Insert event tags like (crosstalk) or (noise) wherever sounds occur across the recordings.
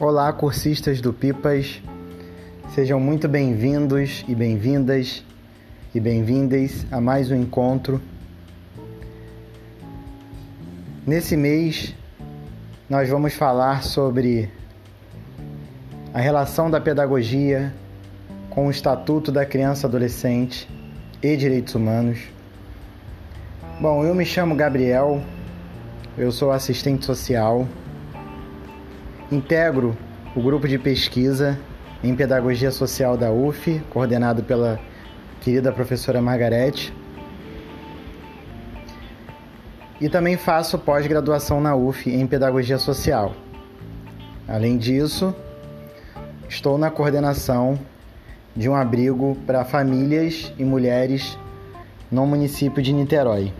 Olá, cursistas do Pipas. Sejam muito bem-vindos e bem-vindas e bem-vindas a mais um encontro. Nesse mês, nós vamos falar sobre a relação da pedagogia com o Estatuto da Criança Adolescente e Direitos Humanos. Bom, eu me chamo Gabriel, eu sou assistente social, integro o grupo de pesquisa em Pedagogia Social da UF, coordenado pela querida professora Margarete. E também faço pós-graduação na UF em Pedagogia Social. Além disso, estou na coordenação de um abrigo para famílias e mulheres no município de Niterói.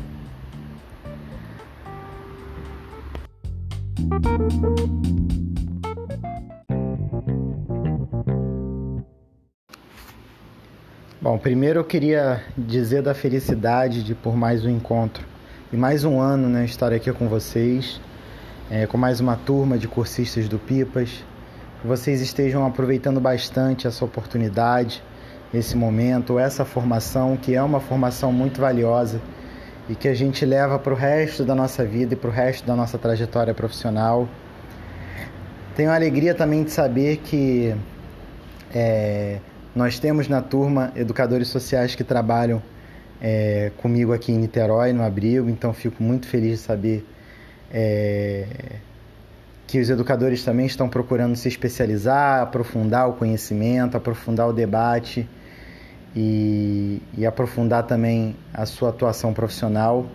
Bom, primeiro eu queria dizer da felicidade de por mais um encontro e mais um ano, né, estar aqui com vocês, é, com mais uma turma de cursistas do Pipas. Que vocês estejam aproveitando bastante essa oportunidade, esse momento, essa formação, que é uma formação muito valiosa e que a gente leva para o resto da nossa vida e para o resto da nossa trajetória profissional. Tenho a alegria também de saber que é, nós temos na turma educadores sociais que trabalham é, comigo aqui em Niterói, no abrigo, então fico muito feliz de saber é, que os educadores também estão procurando se especializar, aprofundar o conhecimento, aprofundar o debate e, e aprofundar também a sua atuação profissional.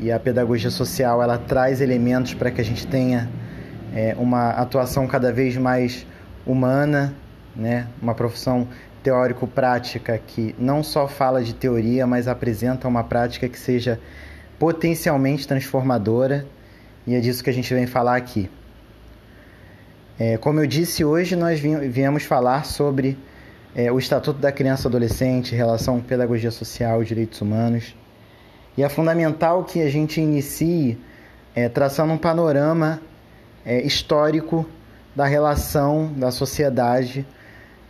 E a pedagogia social ela traz elementos para que a gente tenha é, uma atuação cada vez mais humana, né? uma profissão teórico-prática que não só fala de teoria, mas apresenta uma prática que seja potencialmente transformadora, e é disso que a gente vem falar aqui. É, como eu disse, hoje nós viemos falar sobre é, o Estatuto da Criança e Adolescente, relação pedagogia social e direitos humanos. E é fundamental que a gente inicie é, traçando um panorama é, histórico da relação da sociedade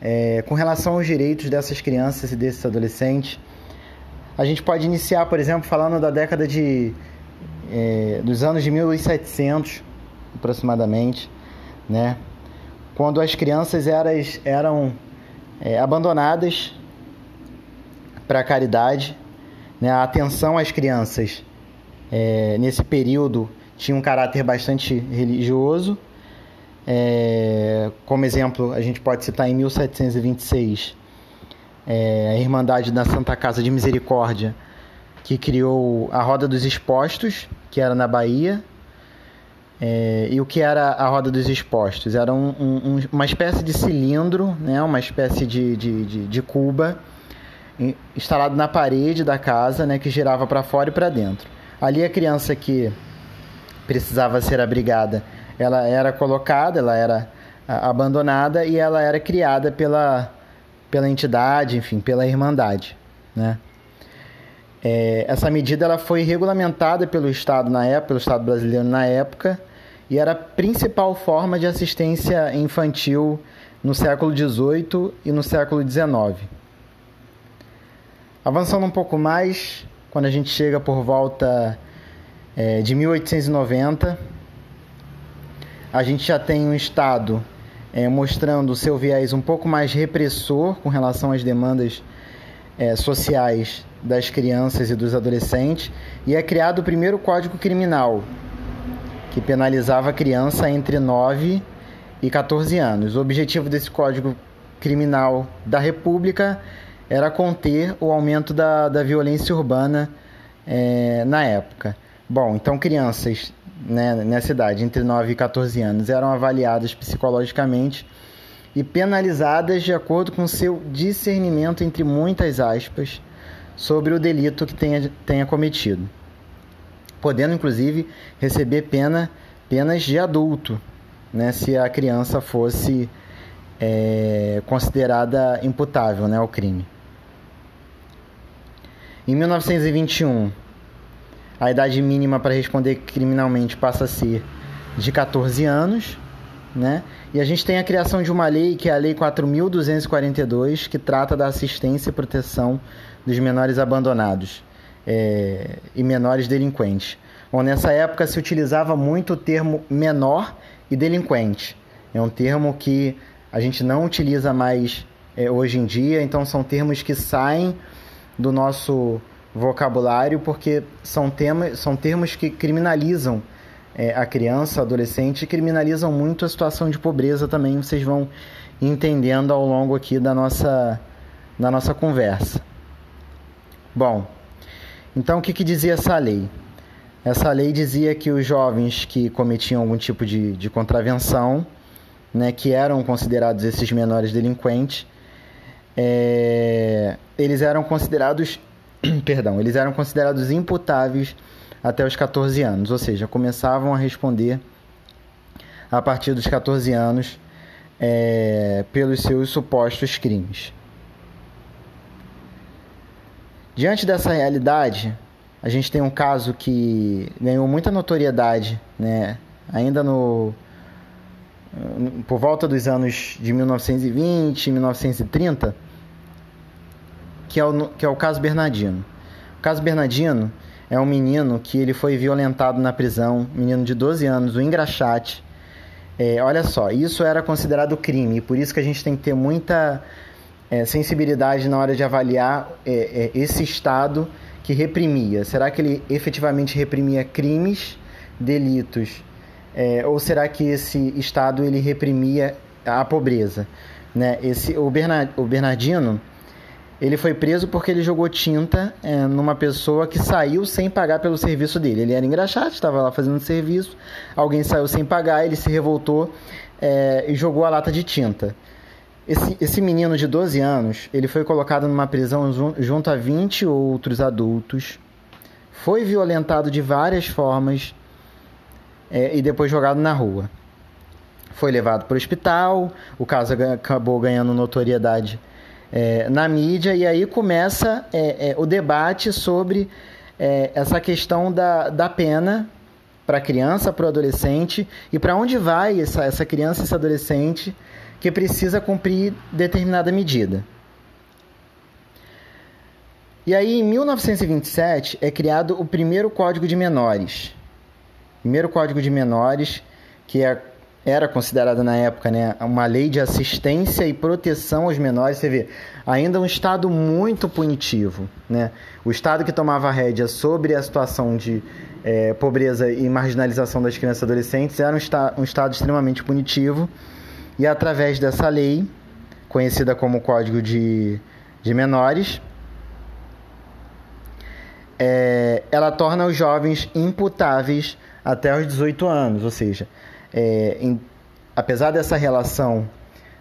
é, com relação aos direitos dessas crianças e desses adolescentes. A gente pode iniciar, por exemplo, falando da década de é, dos anos de 1700, aproximadamente, né? Quando as crianças eram, eram é, abandonadas para a caridade, né? A atenção às crianças é, nesse período tinha um caráter bastante religioso é, como exemplo, a gente pode citar em 1726 é, a Irmandade da Santa Casa de Misericórdia, que criou a Roda dos Expostos, que era na Bahia. É, e o que era a Roda dos Expostos? Era um, um, uma espécie de cilindro, né, uma espécie de, de, de, de cuba instalado na parede da casa, né, que girava para fora e para dentro. Ali a criança que precisava ser abrigada ela era colocada, ela era abandonada e ela era criada pela, pela entidade, enfim, pela irmandade, né? É, essa medida ela foi regulamentada pelo Estado na época, pelo Estado brasileiro na época, e era a principal forma de assistência infantil no século XVIII e no século XIX. Avançando um pouco mais, quando a gente chega por volta é, de 1890, a gente já tem um Estado é, mostrando o seu viés um pouco mais repressor com relação às demandas é, sociais das crianças e dos adolescentes, e é criado o primeiro Código Criminal, que penalizava a criança entre 9 e 14 anos. O objetivo desse Código Criminal da República era conter o aumento da, da violência urbana é, na época. Bom, então crianças né, nessa idade, entre 9 e 14 anos, eram avaliadas psicologicamente e penalizadas de acordo com seu discernimento, entre muitas aspas, sobre o delito que tenha, tenha cometido, podendo inclusive receber pena, penas de adulto, né, se a criança fosse é, considerada imputável né, ao crime. Em 1921, a idade mínima para responder criminalmente passa a ser de 14 anos, né? E a gente tem a criação de uma lei, que é a Lei 4.242, que trata da assistência e proteção dos menores abandonados é, e menores delinquentes. Bom, nessa época se utilizava muito o termo menor e delinquente. É um termo que a gente não utiliza mais é, hoje em dia, então são termos que saem do nosso vocabulário porque são, tema, são termos que criminalizam é, a criança, adolescente, e criminalizam muito a situação de pobreza também, vocês vão entendendo ao longo aqui da nossa, da nossa conversa. Bom, então o que, que dizia essa lei? Essa lei dizia que os jovens que cometiam algum tipo de, de contravenção, né, que eram considerados esses menores delinquentes, é, eles eram considerados, (clears throat) perdão, eles eram considerados imputáveis até os 14 anos, ou seja, começavam a responder a partir dos 14 anos é, pelos seus supostos crimes. Diante dessa realidade, a gente tem um caso que ganhou muita notoriedade, né? ainda no por volta dos anos de 1920, 1930, que é o, que é o caso Bernardino. O caso Bernardino é um menino que ele foi violentado na prisão, menino de 12 anos, o engraxate. É, olha só, isso era considerado crime, por isso que a gente tem que ter muita é, sensibilidade na hora de avaliar é, é esse Estado que reprimia? Será que ele efetivamente reprimia crimes, delitos? É, ou será que esse Estado ele reprimia a pobreza? Né? Esse, o, Bernard, o Bernardino ele foi preso porque ele jogou tinta é, numa pessoa que saiu sem pagar pelo serviço dele. Ele era engraxado, estava lá fazendo serviço, alguém saiu sem pagar, ele se revoltou é, e jogou a lata de tinta. Esse, esse menino de 12 anos, ele foi colocado numa prisão junto a 20 outros adultos, foi violentado de várias formas é, e depois jogado na rua. Foi levado para o hospital, o caso acabou ganhando notoriedade é, na mídia, e aí começa é, é o debate sobre é, essa questão da, da pena para a criança, para o adolescente, e para onde vai essa, essa criança, esse adolescente que precisa cumprir determinada medida. E aí, em 1927, é criado o primeiro Código de Menores. Primeiro Código de Menores, que é, era considerado na época né, uma lei de assistência e proteção aos menores. Você vê, ainda um Estado muito punitivo. Né? O Estado que tomava rédea sobre a situação de é, pobreza e marginalização das crianças e adolescentes era um, esta um Estado extremamente punitivo e através dessa lei, conhecida como Código de, de Menores, é, ela torna os jovens imputáveis até os 18 anos, ou seja, é, em, apesar dessa relação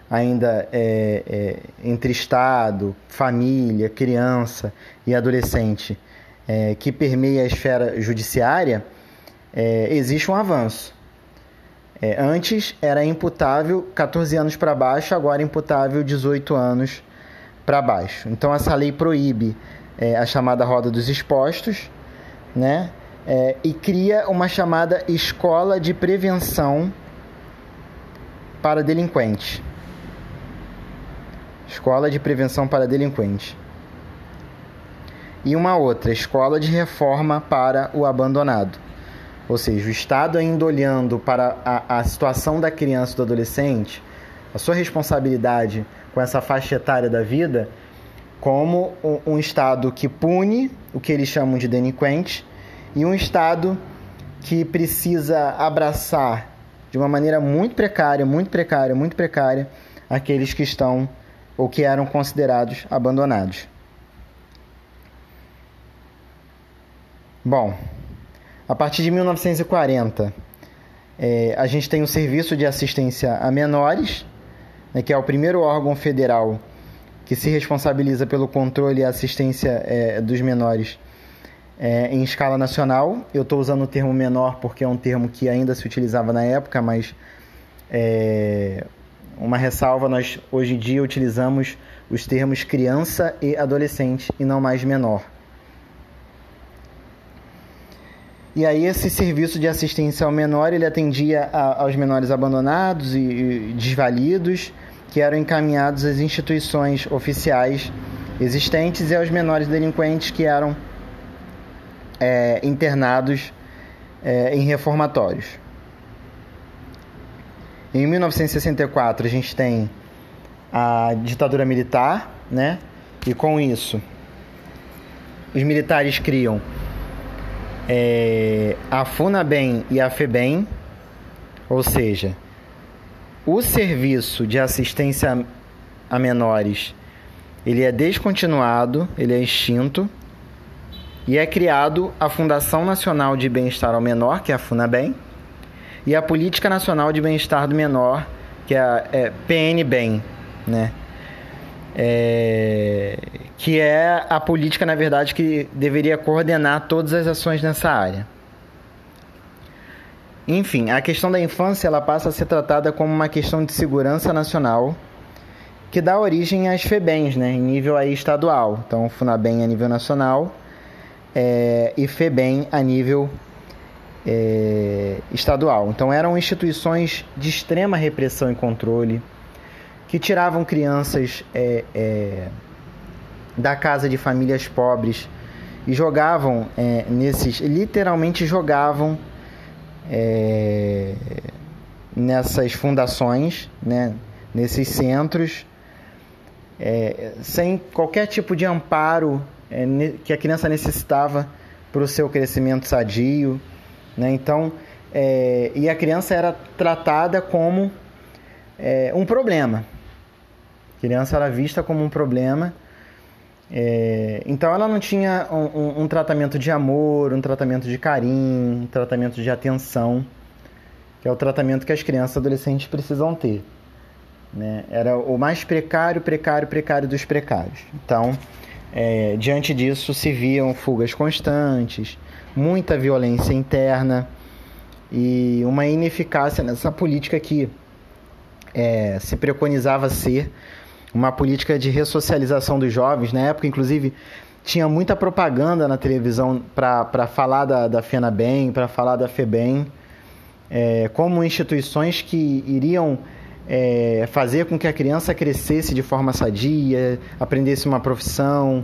ainda é, é, entre Estado, família, criança e adolescente é, que permeia a esfera judiciária, é, existe um avanço. Antes era imputável 14 anos para baixo, agora é imputável 18 anos para baixo. Então essa lei proíbe é, a chamada roda dos expostos, né? É, e cria uma chamada escola de prevenção para delinquentes. Escola de prevenção para delinquentes. E uma outra, escola de reforma para o abandonado. Ou seja, o Estado ainda olhando para a, a situação da criança e do adolescente, a sua responsabilidade com essa faixa etária da vida, como um, um Estado que pune o que eles chamam de delinquente e um Estado que precisa abraçar de uma maneira muito precária, muito precária, muito precária, aqueles que estão ou que eram considerados abandonados. Bom, a partir de 1940, é, a gente tem o Serviço de Assistência a Menores, né, que é o primeiro órgão federal que se responsabiliza pelo controle e assistência é, dos menores é, em escala nacional. Eu estou usando o termo menor porque é um termo que ainda se utilizava na época, mas é, uma ressalva: nós hoje em dia utilizamos os termos criança e adolescente e não mais menor. E aí esse serviço de assistência ao menor, ele atendia a, aos menores abandonados e, e desvalidos, que eram encaminhados às instituições oficiais existentes e aos menores delinquentes que eram é, internados é, em reformatórios. Em 1964 a gente tem a ditadura militar, né? E com isso os militares criam é, a FUNABEM e a FEBEM, ou seja, o serviço de assistência a menores ele é descontinuado, ele é extinto e é criado a Fundação Nacional de Bem-Estar ao Menor, que é a FUNABEM, e a Política Nacional de Bem-Estar do Menor, que é a é PNBEM, né? É, que é a política, na verdade, que deveria coordenar todas as ações nessa área. Enfim, a questão da infância ela passa a ser tratada como uma questão de segurança nacional que dá origem às FEBENs, né, em nível aí estadual. Então, FUNABEM a nível nacional é, e FEBEM a nível é, estadual. Então, eram instituições de extrema repressão e controle que tiravam crianças é, é, da casa de famílias pobres e jogavam é, nesses, literalmente jogavam é, nessas fundações, né, nesses centros, sem qualquer tipo de amparo que a criança necessitava para o seu crescimento sadio, né? Então, e a criança era tratada como um problema, criança era vista como um problema. É, então ela não tinha um, um, um, tratamento de amor, um tratamento de carinho, um tratamento de atenção, que é o tratamento que as crianças adolescentes precisam ter. Né? Era o mais precário, precário, precário dos precários. Então, é, diante disso, se viam fugas constantes, muita violência interna e uma ineficácia nessa política que é, se preconizava ser uma política de ressocialização dos jovens. Na época, inclusive, tinha muita propaganda na televisão para falar da, da FENABEM, para falar da FEBEM, é, como instituições que iriam é, fazer com que a criança crescesse de forma sadia, aprendesse uma profissão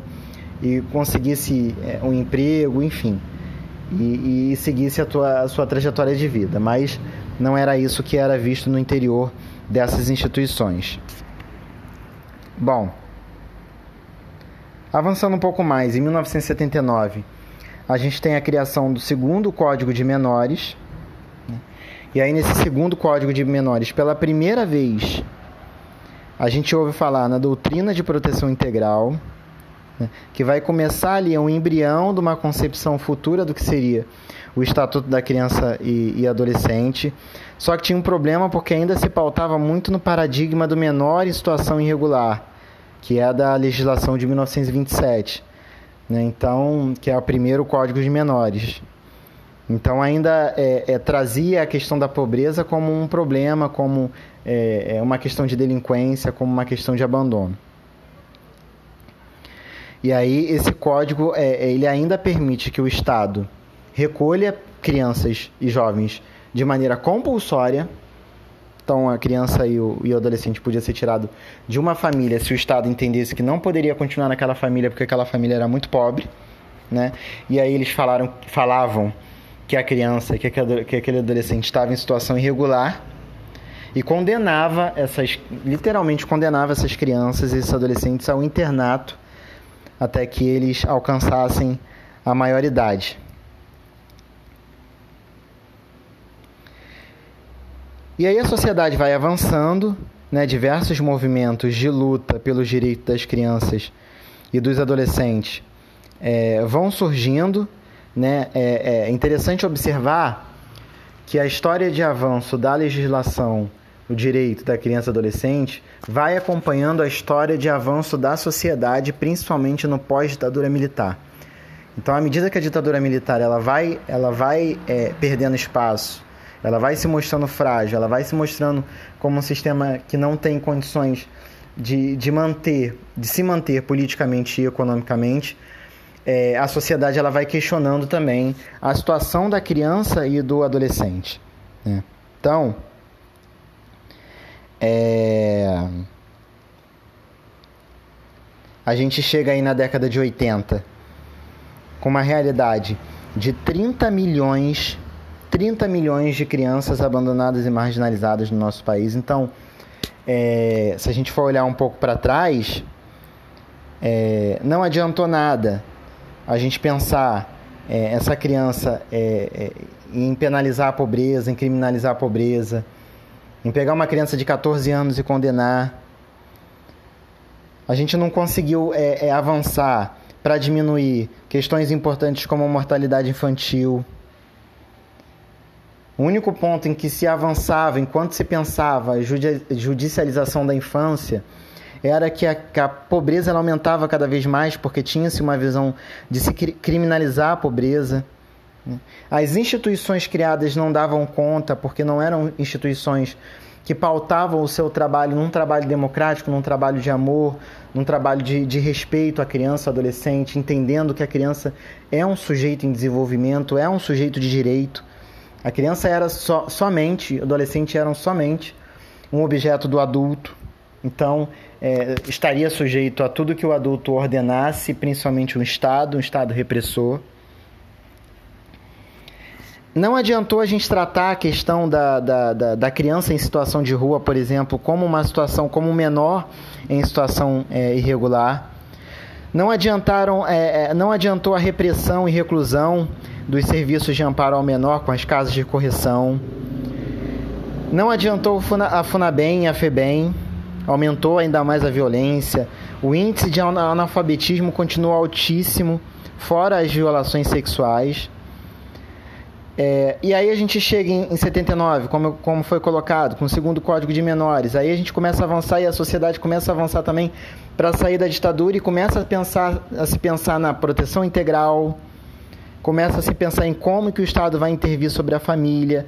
e conseguisse é, um emprego, enfim, e, e seguisse a, tua, a sua trajetória de vida. Mas não era isso que era visto no interior dessas instituições. Bom, avançando um pouco mais, em 1979 a gente tem a criação do segundo Código de Menores. E aí, nesse segundo Código de Menores, pela primeira vez, a gente ouve falar na doutrina de proteção integral, né? que vai começar ali um embrião de uma concepção futura do que seria o Estatuto da Criança e, e Adolescente. Só que tinha um problema porque ainda se pautava muito no paradigma do menor em situação irregular, que é da legislação de 1927. Né? Então, que é o primeiro Código de Menores. Então ainda é, é, trazia a questão da pobreza como um problema, como é, é uma questão de delinquência, como uma questão de abandono. E aí esse código é, ele ainda permite que o Estado recolha crianças e jovens de maneira compulsória. Então, a criança e o, e o adolescente podia ser tirado de uma família se o Estado entendesse que não poderia continuar naquela família porque aquela família era muito pobre, né? E aí eles falaram, falavam que a criança, que aquele adolescente estava em situação irregular e condenava essas, literalmente condenava essas crianças e esses adolescentes ao internato até que eles alcançassem a maioridade. E aí a sociedade vai avançando, né, diversos movimentos de luta pelos direitos das crianças e dos adolescentes é, vão surgindo. Né? É, é interessante observar que a história de avanço da legislação o direito da criança e adolescente vai acompanhando a história de avanço da sociedade, principalmente no pós-ditadura militar. Então, à medida que a ditadura militar ela vai, ela vai é, perdendo espaço ela vai se mostrando frágil, ela vai se mostrando como um sistema que não tem condições de, de manter, de se manter politicamente e economicamente. É, a sociedade ela vai questionando também a situação da criança e do adolescente. Né? Então, é... a gente chega aí na década de 80 com uma realidade de 30 milhões 30 milhões de crianças abandonadas e marginalizadas no nosso país. Então, é, se a gente for olhar um pouco para trás, é, não adiantou nada a gente pensar é, essa criança é, é, em penalizar a pobreza, em criminalizar a pobreza, em pegar uma criança de 14 anos e condenar. A gente não conseguiu é, avançar para diminuir questões importantes como a mortalidade infantil o único ponto em que se avançava enquanto se pensava a judicialização da infância era que a, que a pobreza aumentava cada vez mais porque tinha-se uma visão de se criminalizar a pobreza. Né? As instituições criadas não davam conta porque não eram instituições que pautavam o seu trabalho num trabalho democrático, num trabalho de amor, num trabalho de, de respeito à criança, adolescente, entendendo que a criança é um sujeito em desenvolvimento, é um sujeito de direito. A criança era so, somente, adolescente eram somente um objeto do adulto. Então, é, estaria sujeito a tudo que o adulto ordenasse, principalmente um Estado, um Estado repressor. Não adiantou a gente tratar a questão da, da, da, da, criança em situação de rua, por exemplo, como uma situação, como um menor em situação é, irregular. Não, adiantaram, é, é não adiantou a repressão e reclusão dos serviços de amparo ao menor com as casas de correção. Não adiantou a FUNABEM e a FEBEM, aumentou ainda mais a violência. O índice de analfabetismo continua altíssimo, fora as violações sexuais. É, e aí a gente chega em, em 79, como, como foi colocado, com o segundo Código de Menores. Aí a gente começa a avançar e a sociedade começa a avançar também para sair da ditadura e começa a, pensar, a se pensar na proteção integral, começa a se pensar em como que o Estado vai intervir sobre a família,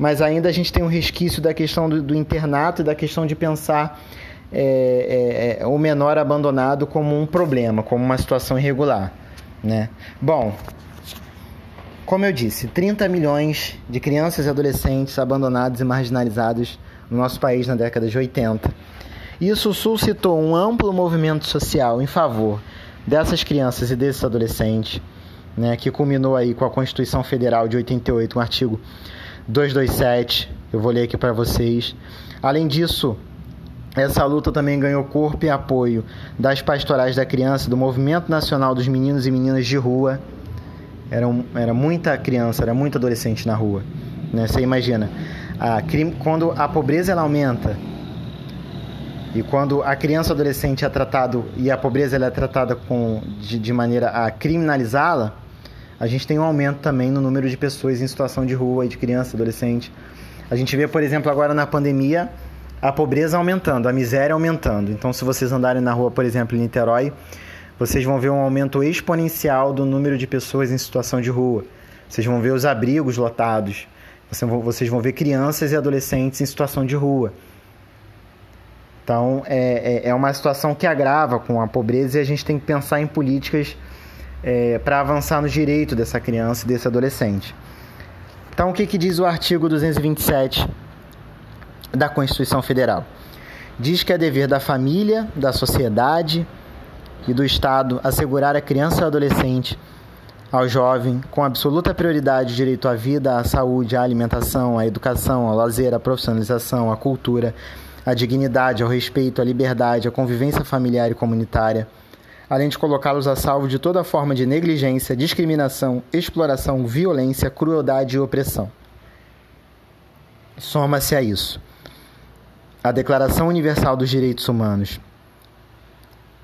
mas ainda a gente tem um resquício da questão do, do internato e da questão de pensar é, é, é, o menor abandonado como um problema, como uma situação irregular. Né? Bom, como eu disse, 30 milhões de crianças e adolescentes abandonados e marginalizados no nosso país na década de 80. Isso suscitou um amplo movimento social em favor dessas crianças e desses adolescentes né, que culminou aí com a Constituição Federal de 88, um artigo 227. Eu vou ler aqui para vocês. Além disso, essa luta também ganhou corpo e apoio das pastorais da criança, do Movimento Nacional dos Meninos e Meninas de Rua. Era, um, era muita criança, era muito adolescente na rua. Né? Você imagina, a, quando a pobreza ela aumenta e quando a criança ou adolescente é tratado e a pobreza ela é tratada com, de, de maneira a criminalizá-la, a gente tem um aumento também no número de pessoas em situação de rua, de criança, adolescente. A gente vê, por exemplo, agora na pandemia, a pobreza aumentando, a miséria aumentando. Então, se vocês andarem na rua, por exemplo, em Niterói, vocês vão ver um aumento exponencial do número de pessoas em situação de rua. Vocês vão ver os abrigos lotados. Vocês vão ver crianças e adolescentes em situação de rua. Então, é, é, é uma situação que agrava com a pobreza e a gente tem que pensar em políticas é, para avançar no direito dessa criança e desse adolescente. Então, o que, que diz o artigo 227 da Constituição Federal? Diz que é dever da família, da sociedade e do Estado assegurar à criança e ao adolescente, ao jovem, com absoluta prioridade, o direito à vida, à saúde, à alimentação, à educação, ao lazer, à profissionalização, à cultura, à dignidade, ao respeito, à liberdade, à convivência familiar e comunitária além de colocá-los a salvo de toda forma de negligência, discriminação, exploração, violência, crueldade e opressão. Soma-se a isso a Declaração Universal dos Direitos Humanos,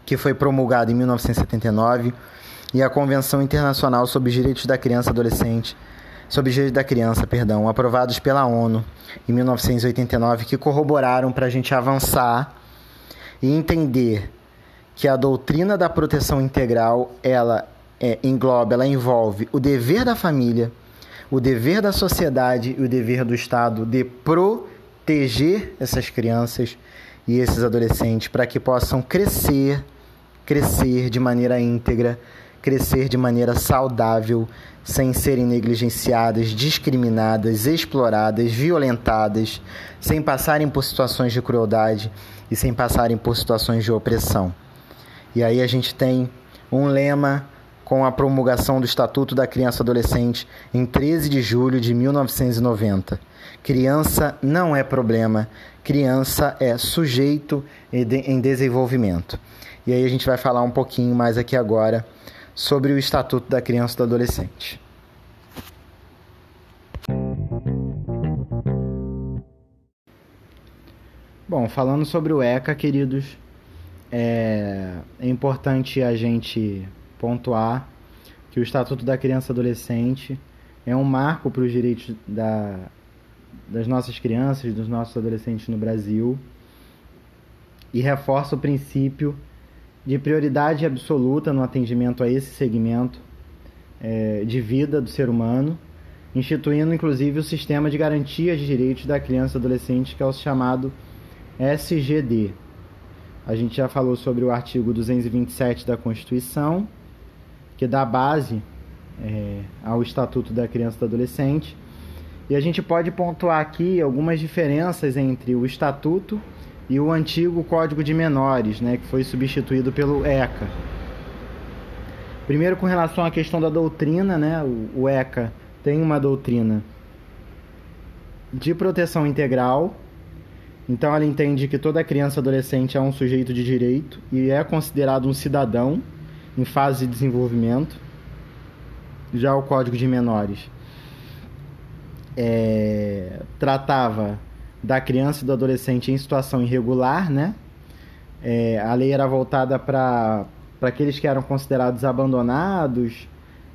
que foi promulgada em 1979, e a Convenção Internacional sobre os Direitos da Criança e Adolescente, sobre os direitos da criança, perdão, aprovados pela ONU em 1989, que corroboraram para a gente avançar e entender que a doutrina da proteção integral ela é, engloba, ela envolve o dever da família, o dever da sociedade e o dever do Estado de proteger essas crianças e esses adolescentes para que possam crescer, crescer de maneira íntegra, crescer de maneira saudável, sem serem negligenciadas, discriminadas, exploradas, violentadas, sem passarem por situações de crueldade e sem passarem por situações de opressão. E aí a gente tem um lema com a promulgação do Estatuto da Criança e Adolescente em 13 de julho de 1990. Criança não é problema, criança é sujeito em desenvolvimento. E aí a gente vai falar um pouquinho mais aqui agora sobre o Estatuto da Criança e do Adolescente. Bom, falando sobre o ECA, queridos, é, é importante a gente pontuar que o Estatuto da Criança e Adolescente é um marco para os direitos da, das nossas crianças, dos nossos adolescentes no Brasil e reforça o princípio de prioridade absoluta no atendimento a esse segmento é, de vida do ser humano, instituindo inclusive o sistema de garantia de direitos da criança e adolescente, que é o chamado SGD. A gente já falou sobre o artigo 227 da Constituição, que dá base é, ao Estatuto da Criança e do Adolescente. E a gente pode pontuar aqui algumas diferenças entre o Estatuto e o antigo Código de Menores, né, que foi substituído pelo ECA. Primeiro, com relação à questão da doutrina, né, o, ECA tem uma doutrina de proteção integral. Então, ela entende que toda criança adolescente é um sujeito de direito e é considerado um cidadão em fase de desenvolvimento. Já o Código de Menores é, tratava da criança e do adolescente em situação irregular, né? É, a lei era voltada para aqueles que eram considerados abandonados,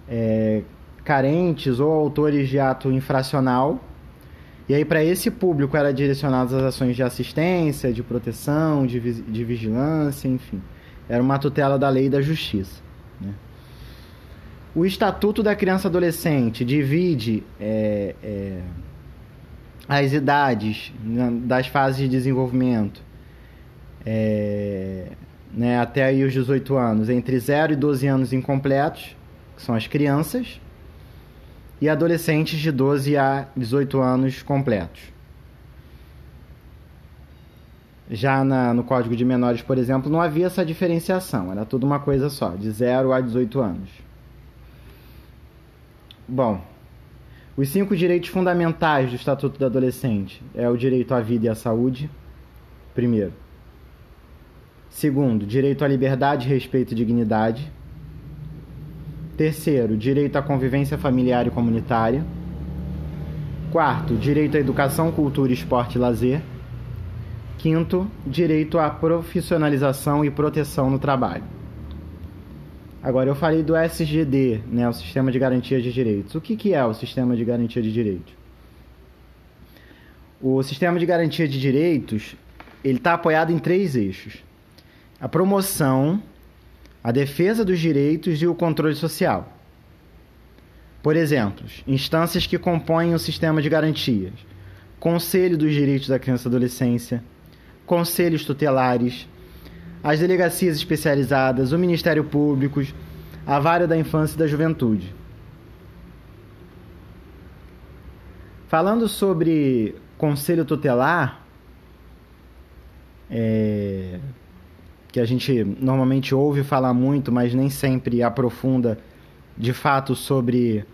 é, carentes ou autores de ato infracional. E aí, para esse público, era direcionadas as ações de assistência, de proteção, de, de vigilância, enfim. Era uma tutela da lei e da justiça. Né? O Estatuto da Criança e Adolescente divide é, é, as idades das fases de desenvolvimento é, né, até aí os 18 anos, entre 0 e 12 anos incompletos, que são as crianças, e adolescentes de 12 a 18 anos completos. Já na, no Código de Menores, por exemplo, não havia essa diferenciação, era tudo uma coisa só, de 0 a 18 anos. Bom, os cinco direitos fundamentais do Estatuto do Adolescente é o direito à vida e à saúde, primeiro. Segundo, direito à liberdade, respeito e dignidade. Terceiro, direito à convivência familiar e comunitária. Quarto, direito à educação, cultura, esporte e lazer. Quinto, direito à profissionalização e proteção no trabalho. Agora, eu falei do SGD, né, o Sistema de Garantia de Direitos. O que, que é o Sistema de Garantia de Direitos? O Sistema de Garantia de Direitos ele está apoiado em três eixos: a promoção, a defesa dos direitos e o controle social. Por exemplo, instâncias que compõem o sistema de garantias: Conselho dos Direitos da Criança e Adolescência, conselhos tutelares, as delegacias especializadas, o Ministério Público, a Vara da Infância e da Juventude. Falando sobre conselho tutelar, é, que a gente normalmente ouve falar muito, mas nem sempre aprofunda de fato sobre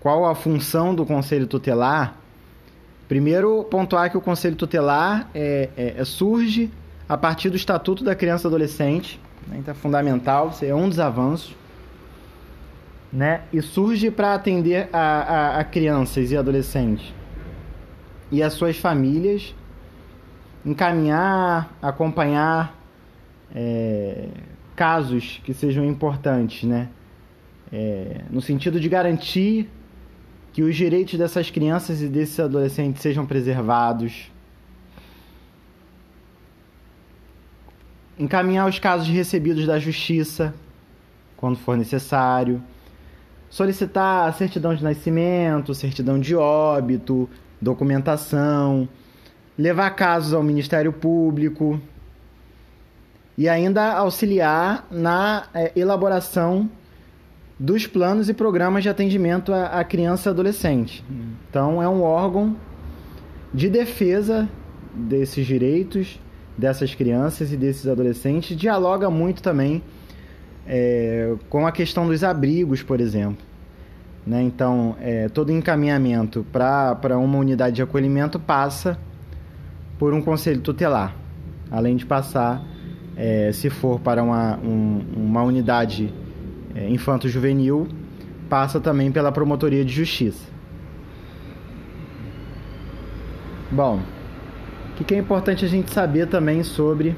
qual a função do conselho tutelar. Primeiro, pontuar que o conselho tutelar é, é, é surge a partir do Estatuto da Criança e Adolescente, né, então é fundamental, é um dos avanços, né, e surge para atender a, a, a crianças e adolescentes e as suas famílias, encaminhar, acompanhar é, casos que sejam importantes, né, é, no sentido de garantir que os direitos dessas crianças e desses adolescentes sejam preservados, encaminhar os casos recebidos da justiça, quando for necessário, solicitar certidão de nascimento, certidão de óbito, documentação, levar casos ao Ministério Público e ainda auxiliar na é, elaboração dos planos e programas de atendimento à criança e adolescente. Então, é um órgão de defesa desses direitos dessas crianças e desses adolescentes. Dialoga muito também é, com a questão dos abrigos, por exemplo. Né? Então, é, todo encaminhamento para uma unidade de acolhimento passa por um conselho tutelar, além de passar, é, se for para uma, um, uma unidade é, infanto-juvenil, passa também pela promotoria de justiça. Bom, o que é importante a gente saber também sobre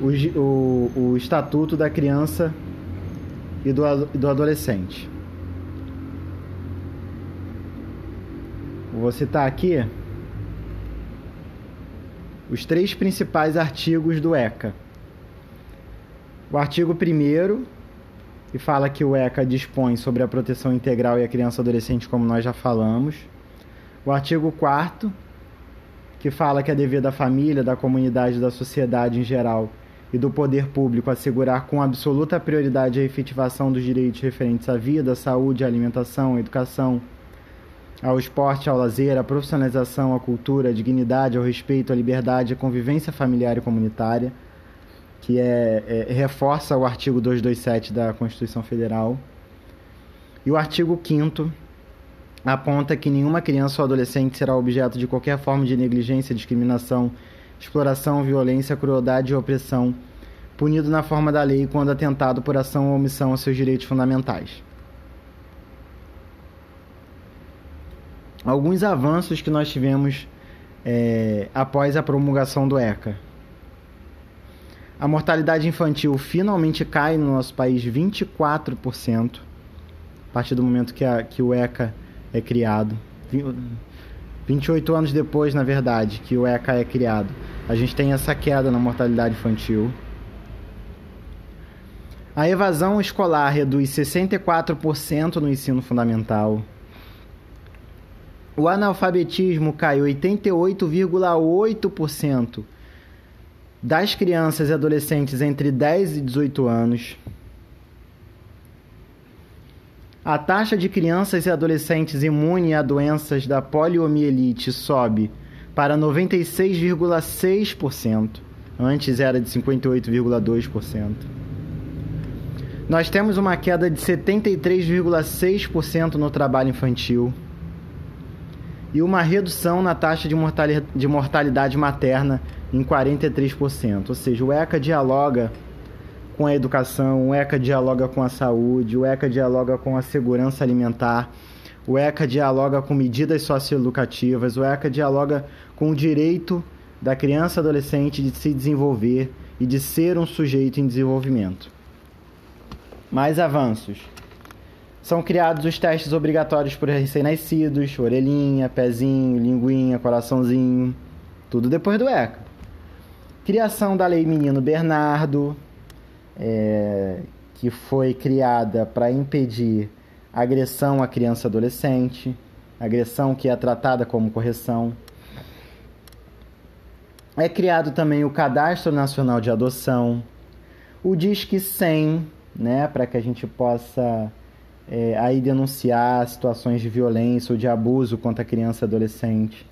o, o, o Estatuto da Criança e do, do Adolescente. Vou citar aqui os três principais artigos do ECA. O artigo 1 que fala que o ECA dispõe sobre a proteção integral e a criança e adolescente, como nós já falamos. O artigo 4 que fala que é dever da família, da comunidade, da sociedade em geral e do poder público assegurar com absoluta prioridade a efetivação dos direitos referentes à vida, à saúde, à alimentação, à educação, ao esporte, ao lazer, à profissionalização, à cultura, à dignidade, ao respeito, à liberdade, à convivência familiar e comunitária, que é, é reforça o artigo 227 da Constituição Federal. E o artigo 5 aponta que nenhuma criança ou adolescente será objeto de qualquer forma de negligência, discriminação, exploração, violência, crueldade e opressão, punido na forma da lei quando atentado por ação ou omissão aos seus direitos fundamentais. Alguns avanços que nós tivemos é, após a promulgação do ECA. A mortalidade infantil finalmente cai no nosso país 24%, a partir do momento que, a, que o ECA é criado. 28 anos depois, na verdade, que o ECA é criado, a gente tem essa queda na mortalidade infantil. A evasão escolar reduz 64% no ensino fundamental. O analfabetismo cai 88,8% das crianças e adolescentes entre 10 e 18 anos. A taxa de crianças e adolescentes imunes a doenças da poliomielite sobe para 96,6%. Antes era de 58,2%. Nós temos uma queda de 73,6% no trabalho infantil e uma redução na taxa de mortalidade materna em 43%. Ou seja, o ECA dialoga com a educação, o ECA dialoga com a saúde, o ECA dialoga com a segurança alimentar, o ECA dialoga com medidas socioeducativas, o ECA dialoga com o direito da criança e adolescente de se desenvolver e de ser um sujeito em desenvolvimento. Mais avanços. São criados os testes obrigatórios para recém-nascidos, orelhinha, pezinho, linguinha, coraçãozinho, tudo depois do ECA. Criação da Lei Menino Bernardo, é, que foi criada para impedir agressão à criança adolescente, agressão que é tratada como correção. É criado também o Cadastro Nacional de Adoção, o Disque 100, né, para que a gente possa é, aí denunciar situações de violência ou de abuso contra criança e adolescente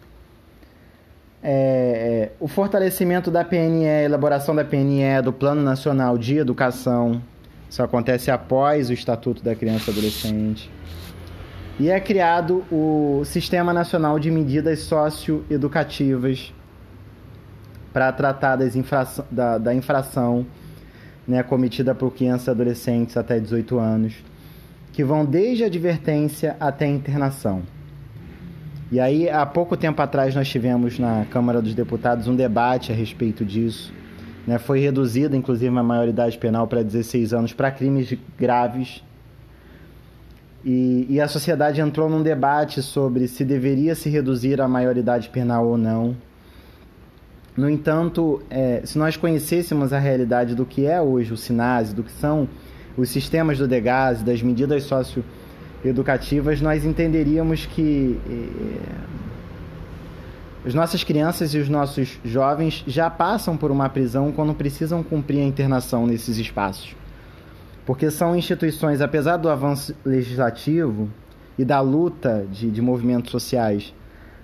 é, é, o fortalecimento da PNE, elaboração da PNE, do Plano Nacional de Educação. Isso acontece após o Estatuto da Criança e Adolescente. E é criado o Sistema Nacional de Medidas Socioeducativas para tratar das infração, da, da infração né, cometida por crianças e adolescentes até 18 anos, que vão desde advertência até internação. E aí, há pouco tempo atrás, nós tivemos na Câmara dos Deputados um debate a respeito disso. Né? Foi reduzida, inclusive, a maioridade penal para 16 anos para crimes graves. E, e, a sociedade entrou num debate sobre se deveria se reduzir a maioridade penal ou não. No entanto, é, se nós conhecêssemos a realidade do que é hoje o SINASE, do que são os sistemas do DEGAS, das medidas socio educativas, nós entenderíamos que eh, as nossas crianças e os nossos jovens já passam por uma prisão quando precisam cumprir a internação nesses espaços. porque são instituições, apesar do avanço legislativo e da luta de, de movimentos sociais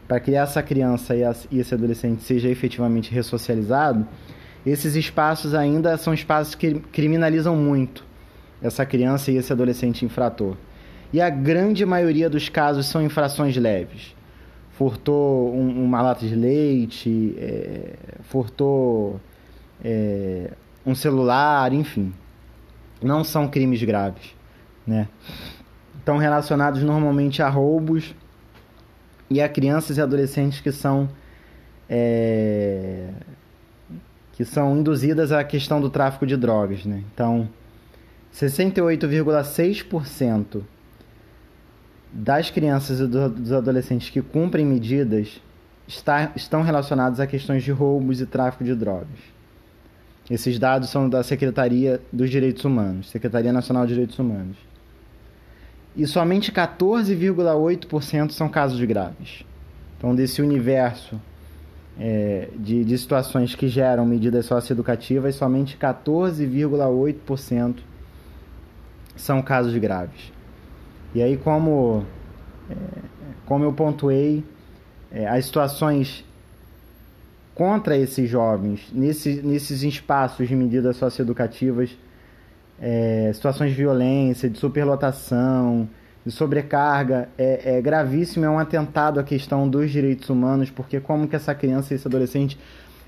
para que essa criança e esse adolescente seja efetivamente ressocializado, esses espaços ainda são espaços que criminalizam muito essa criança e esse adolescente infrator. E a grande maioria dos casos são infrações leves. Furtou um, uma lata de leite, é, furtou é, um celular, enfim. Não são crimes graves, né? Estão relacionados normalmente a roubos e a crianças e adolescentes que são é, que são induzidas à questão do tráfico de drogas, né? Então, 68,6% das crianças e dos adolescentes que cumprem medidas está, estão relacionados a questões de roubos e tráfico de drogas. Esses dados são da Secretaria dos Direitos Humanos, Secretaria Nacional de Direitos Humanos. E somente 14,8% são casos graves. Então, desse universo é, de, de situações que geram medidas socioeducativas, somente 14,8% são casos graves. E aí, como, é, como eu pontuei, é, as situações contra esses jovens, nesse, nesses espaços de medidas socioeducativas, é, situações de violência, de superlotação, de sobrecarga, é, é gravíssimo, é um atentado à questão dos direitos humanos, porque como que essa criança esse adolescente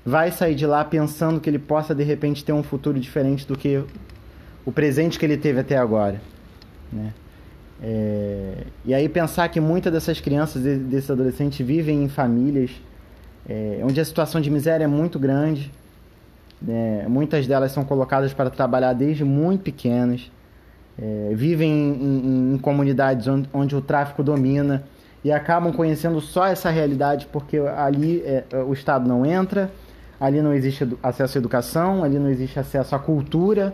vai sair de lá pensando que ele possa de repente ter um futuro diferente do que o presente que ele teve até agora, né? É, e aí pensar que muitas dessas crianças desses adolescentes vivem em famílias é, onde a situação de miséria é muito grande, né? muitas delas são colocadas para trabalhar desde muito pequenas, é, vivem em, em, em comunidades onde, onde, o tráfico domina e acabam conhecendo só essa realidade porque ali é, o Estado não entra, ali não existe acesso à educação, ali não existe acesso à cultura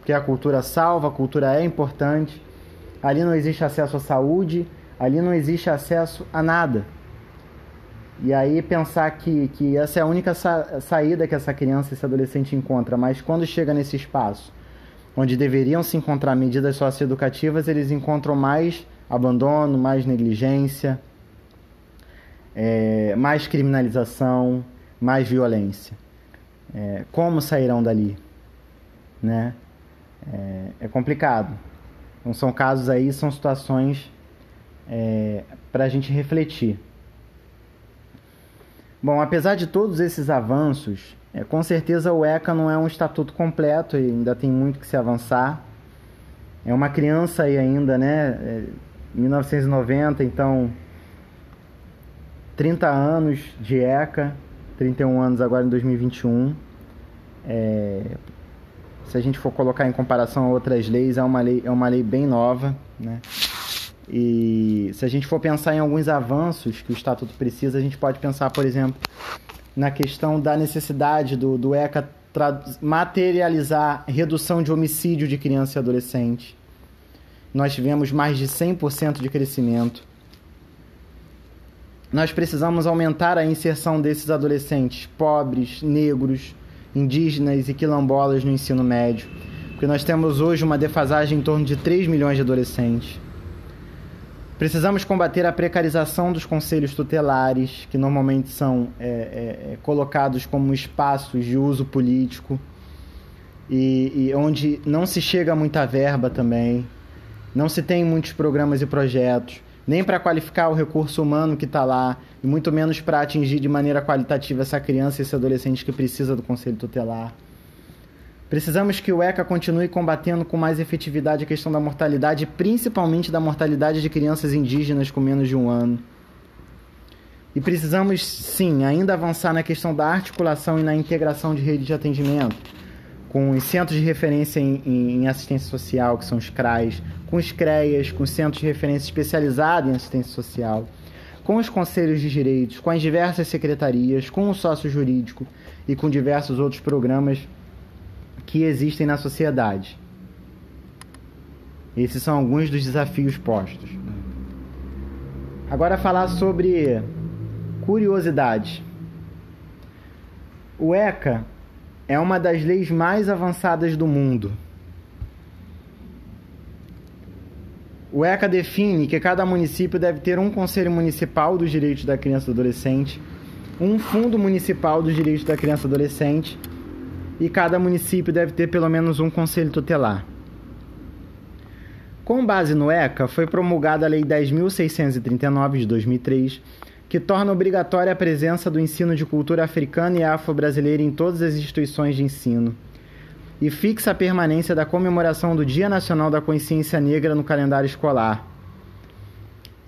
porque a cultura salva, a cultura é importante. Ali não existe acesso à saúde, ali não existe acesso a nada. E aí pensar que, que essa é a única sa saída que essa criança, esse adolescente encontra, mas quando chega nesse espaço, onde deveriam se encontrar medidas socioeducativas, eles encontram mais abandono, mais negligência, é, mais criminalização, mais violência. É, como sairão dali? Né? É, é complicado. Então são casos aí, são situações é, para a gente refletir. Bom, apesar de todos esses avanços, é, com certeza o ECA não é um estatuto completo e ainda tem muito que se avançar. É uma criança aí ainda, né? É, 1990, então 30 anos de ECA, 31 anos agora em 2021. É, se a gente for colocar em comparação a outras leis, é uma lei, é uma lei bem nova, né? E se a gente for pensar em alguns avanços que o Estatuto precisa, a gente pode pensar, por exemplo, na questão da necessidade do, do ECA materializar redução de homicídio de criança e adolescente. Nós tivemos mais de 100% de crescimento. Nós precisamos aumentar a inserção desses adolescentes pobres, negros, indígenas e quilombolas no ensino médio, porque nós temos hoje uma defasagem em torno de 3 milhões de adolescentes. Precisamos combater a precarização dos conselhos tutelares, que normalmente são é, é, é, colocados como espaços de uso político e, e onde não se chega a muita verba também, não se tem muitos programas e projetos nem para qualificar o recurso humano que está lá, e muito menos para atingir de maneira qualitativa essa criança e esse adolescente que precisa do conselho tutelar. Precisamos que o ECA continue combatendo com mais efetividade a questão da mortalidade, principalmente da mortalidade de crianças indígenas com menos de um ano. E precisamos, sim, ainda avançar na questão da articulação e na integração de rede de atendimento com os centros de referência em, em, assistência social, que são os CRAs, com os CREAS, com os centros de referência especializados em assistência social, com os conselhos de direitos, com as diversas secretarias, com o sócio jurídico e com diversos outros programas que existem na sociedade. Esses são alguns dos desafios postos. Agora falar sobre curiosidade. O ECA é uma das leis mais avançadas do mundo. O ECA define que cada município deve ter um Conselho Municipal dos Direitos da Criança e do Adolescente, um Fundo Municipal dos Direitos da Criança e do Adolescente e cada município deve ter pelo menos um Conselho Tutelar. Com base no ECA, foi promulgada a Lei 10.639 de 2003, que torna obrigatória a presença do ensino de cultura africana e afro-brasileira em todas as instituições de ensino e fixa a permanência da comemoração do Dia Nacional da Consciência Negra no calendário escolar.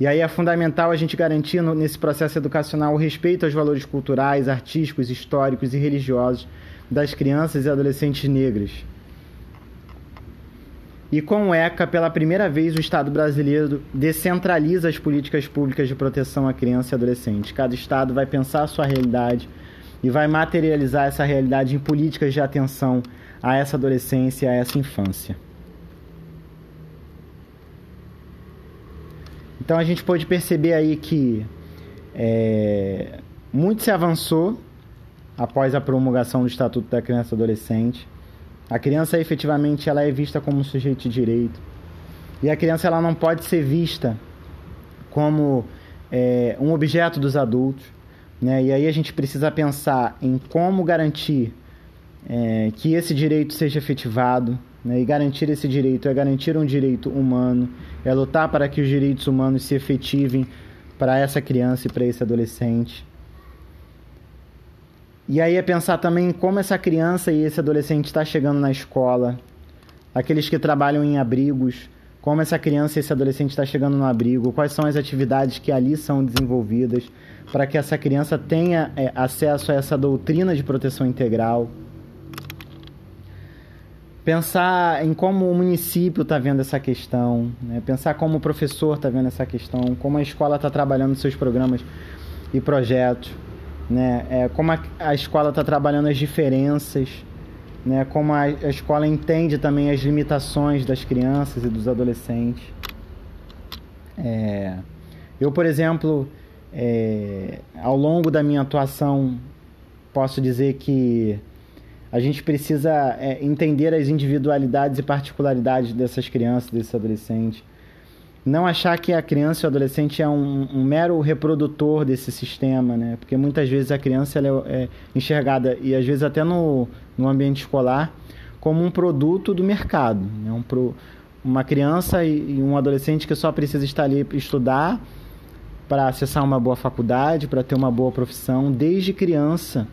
E aí é fundamental a gente garantir nesse processo educacional o respeito aos valores culturais, artísticos, históricos e religiosos das crianças e adolescentes negras. E com o ECA, pela primeira vez, o Estado brasileiro descentraliza as políticas públicas de proteção à criança e adolescente. Cada Estado vai pensar a sua realidade e vai materializar essa realidade em políticas de atenção a essa adolescência, a essa infância. Então a gente pode perceber aí que é, muito se avançou após a promulgação do Estatuto da Criança e Adolescente. A criança efetivamente ela é vista como um sujeito de direito. E a criança ela não pode ser vista como é, um objeto dos adultos. Né? E aí a gente precisa pensar em como garantir é, que esse direito seja efetivado. Né? E garantir esse direito é garantir um direito humano, é lutar para que os direitos humanos se efetivem para essa criança e para esse adolescente. E aí é pensar também como essa criança e esse adolescente está chegando na escola, aqueles que trabalham em abrigos, como essa criança e esse adolescente está chegando no abrigo, quais são as atividades que ali são desenvolvidas para que essa criança tenha é, acesso a essa doutrina de proteção integral. Pensar em como o município está vendo essa questão, né? pensar como o professor está vendo essa questão, como a escola está trabalhando seus programas e projetos né? É, como a, a escola está trabalhando as diferenças, né? Como a, a, escola entende também as limitações das crianças e dos adolescentes. É, eu, por exemplo, é, ao longo da minha atuação, posso dizer que a gente precisa é, entender as individualidades e particularidades dessas crianças, desses adolescentes não achar que a criança e o adolescente é um, um, mero reprodutor desse sistema, né? Porque muitas vezes a criança é, é enxergada, e às vezes até no, no ambiente escolar, como um produto do mercado. Né? Um pro, uma criança e, e um adolescente que só precisa estar ali para estudar, para acessar uma boa faculdade, para ter uma boa profissão, desde criança.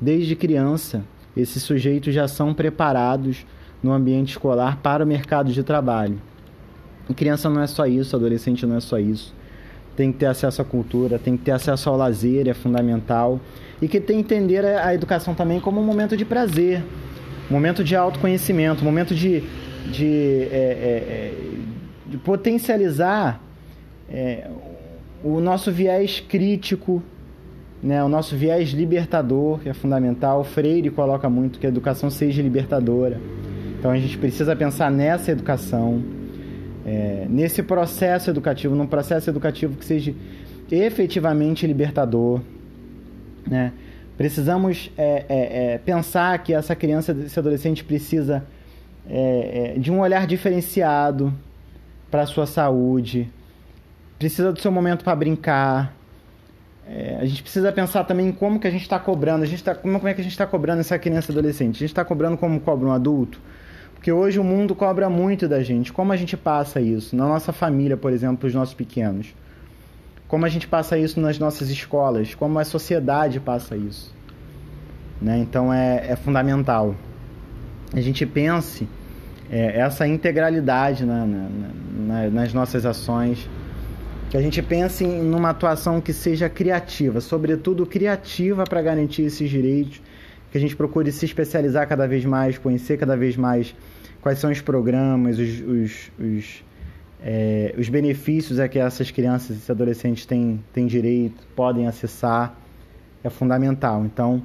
Desde criança, esses sujeitos já são preparados no ambiente escolar para o mercado de trabalho. Criança não é só isso, adolescente não é só isso. Tem que ter acesso à cultura, tem que ter acesso ao lazer, é fundamental. E que tem que entender a educação também como um momento de prazer, momento de autoconhecimento, momento de, de, é, é, é, de potencializar é, o nosso viés crítico, né, o nosso viés libertador, que é fundamental. O Freire coloca muito que a educação seja libertadora. Então a gente precisa pensar nessa educação é, nesse processo educativo, num processo educativo que seja efetivamente libertador. Né? Precisamos é, é, é pensar que essa criança, esse adolescente precisa é, é, de um olhar diferenciado para a sua saúde, precisa do seu momento para brincar. a gente precisa pensar também como que a gente está cobrando, a gente tá, como, como é que a gente está cobrando essa criança adolescente. A gente está cobrando como cobra um adulto? Porque hoje o mundo cobra muito da gente. Como a gente passa isso? Na nossa família, por exemplo, os nossos pequenos. Como a gente passa isso nas nossas escolas? Como a sociedade passa isso? Né? Então é, é fundamental. A gente pense é, essa integralidade na, na, na, nas nossas ações. Que a gente pense em numa atuação que seja criativa, sobretudo criativa para garantir esses direitos. Que a gente procure se especializar cada vez mais, conhecer cada vez mais quais são os programas, os, os, os, é, os benefícios a que essas crianças e adolescentes têm, têm direito, podem acessar, é fundamental. Então,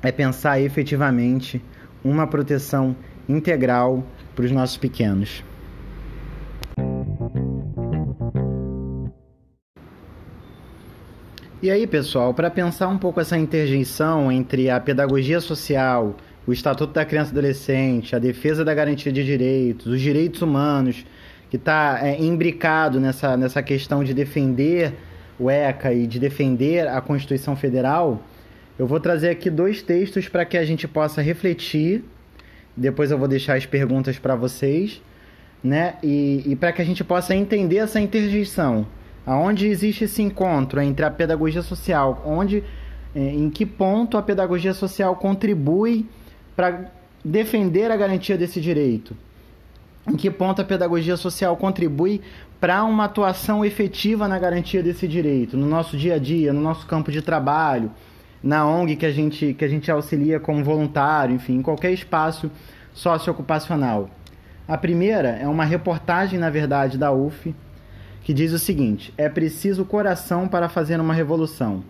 é pensar efetivamente uma proteção integral para os nossos pequenos. E aí, pessoal, para pensar um pouco essa interjeição entre a pedagogia social, o Estatuto da Criança e Adolescente, a defesa da garantia de direitos, os direitos humanos que está é, imbricado nessa, nessa questão de defender o ECA e de defender a Constituição Federal, eu vou trazer aqui dois textos para que a gente possa refletir. Depois eu vou deixar as perguntas para vocês, né? E, e para que a gente possa entender essa interdição, aonde existe esse encontro entre a pedagogia social, onde, é, em que ponto a pedagogia social contribui para defender a garantia desse direito, em que ponto a pedagogia social contribui para uma atuação efetiva na garantia desse direito, no nosso dia a dia, no nosso campo de trabalho na ONG que a gente, que a gente auxilia como voluntário, enfim, em qualquer espaço socioocupacional. A primeira é uma reportagem, na verdade, da UF, que diz o seguinte: É preciso coração para fazer uma revolução.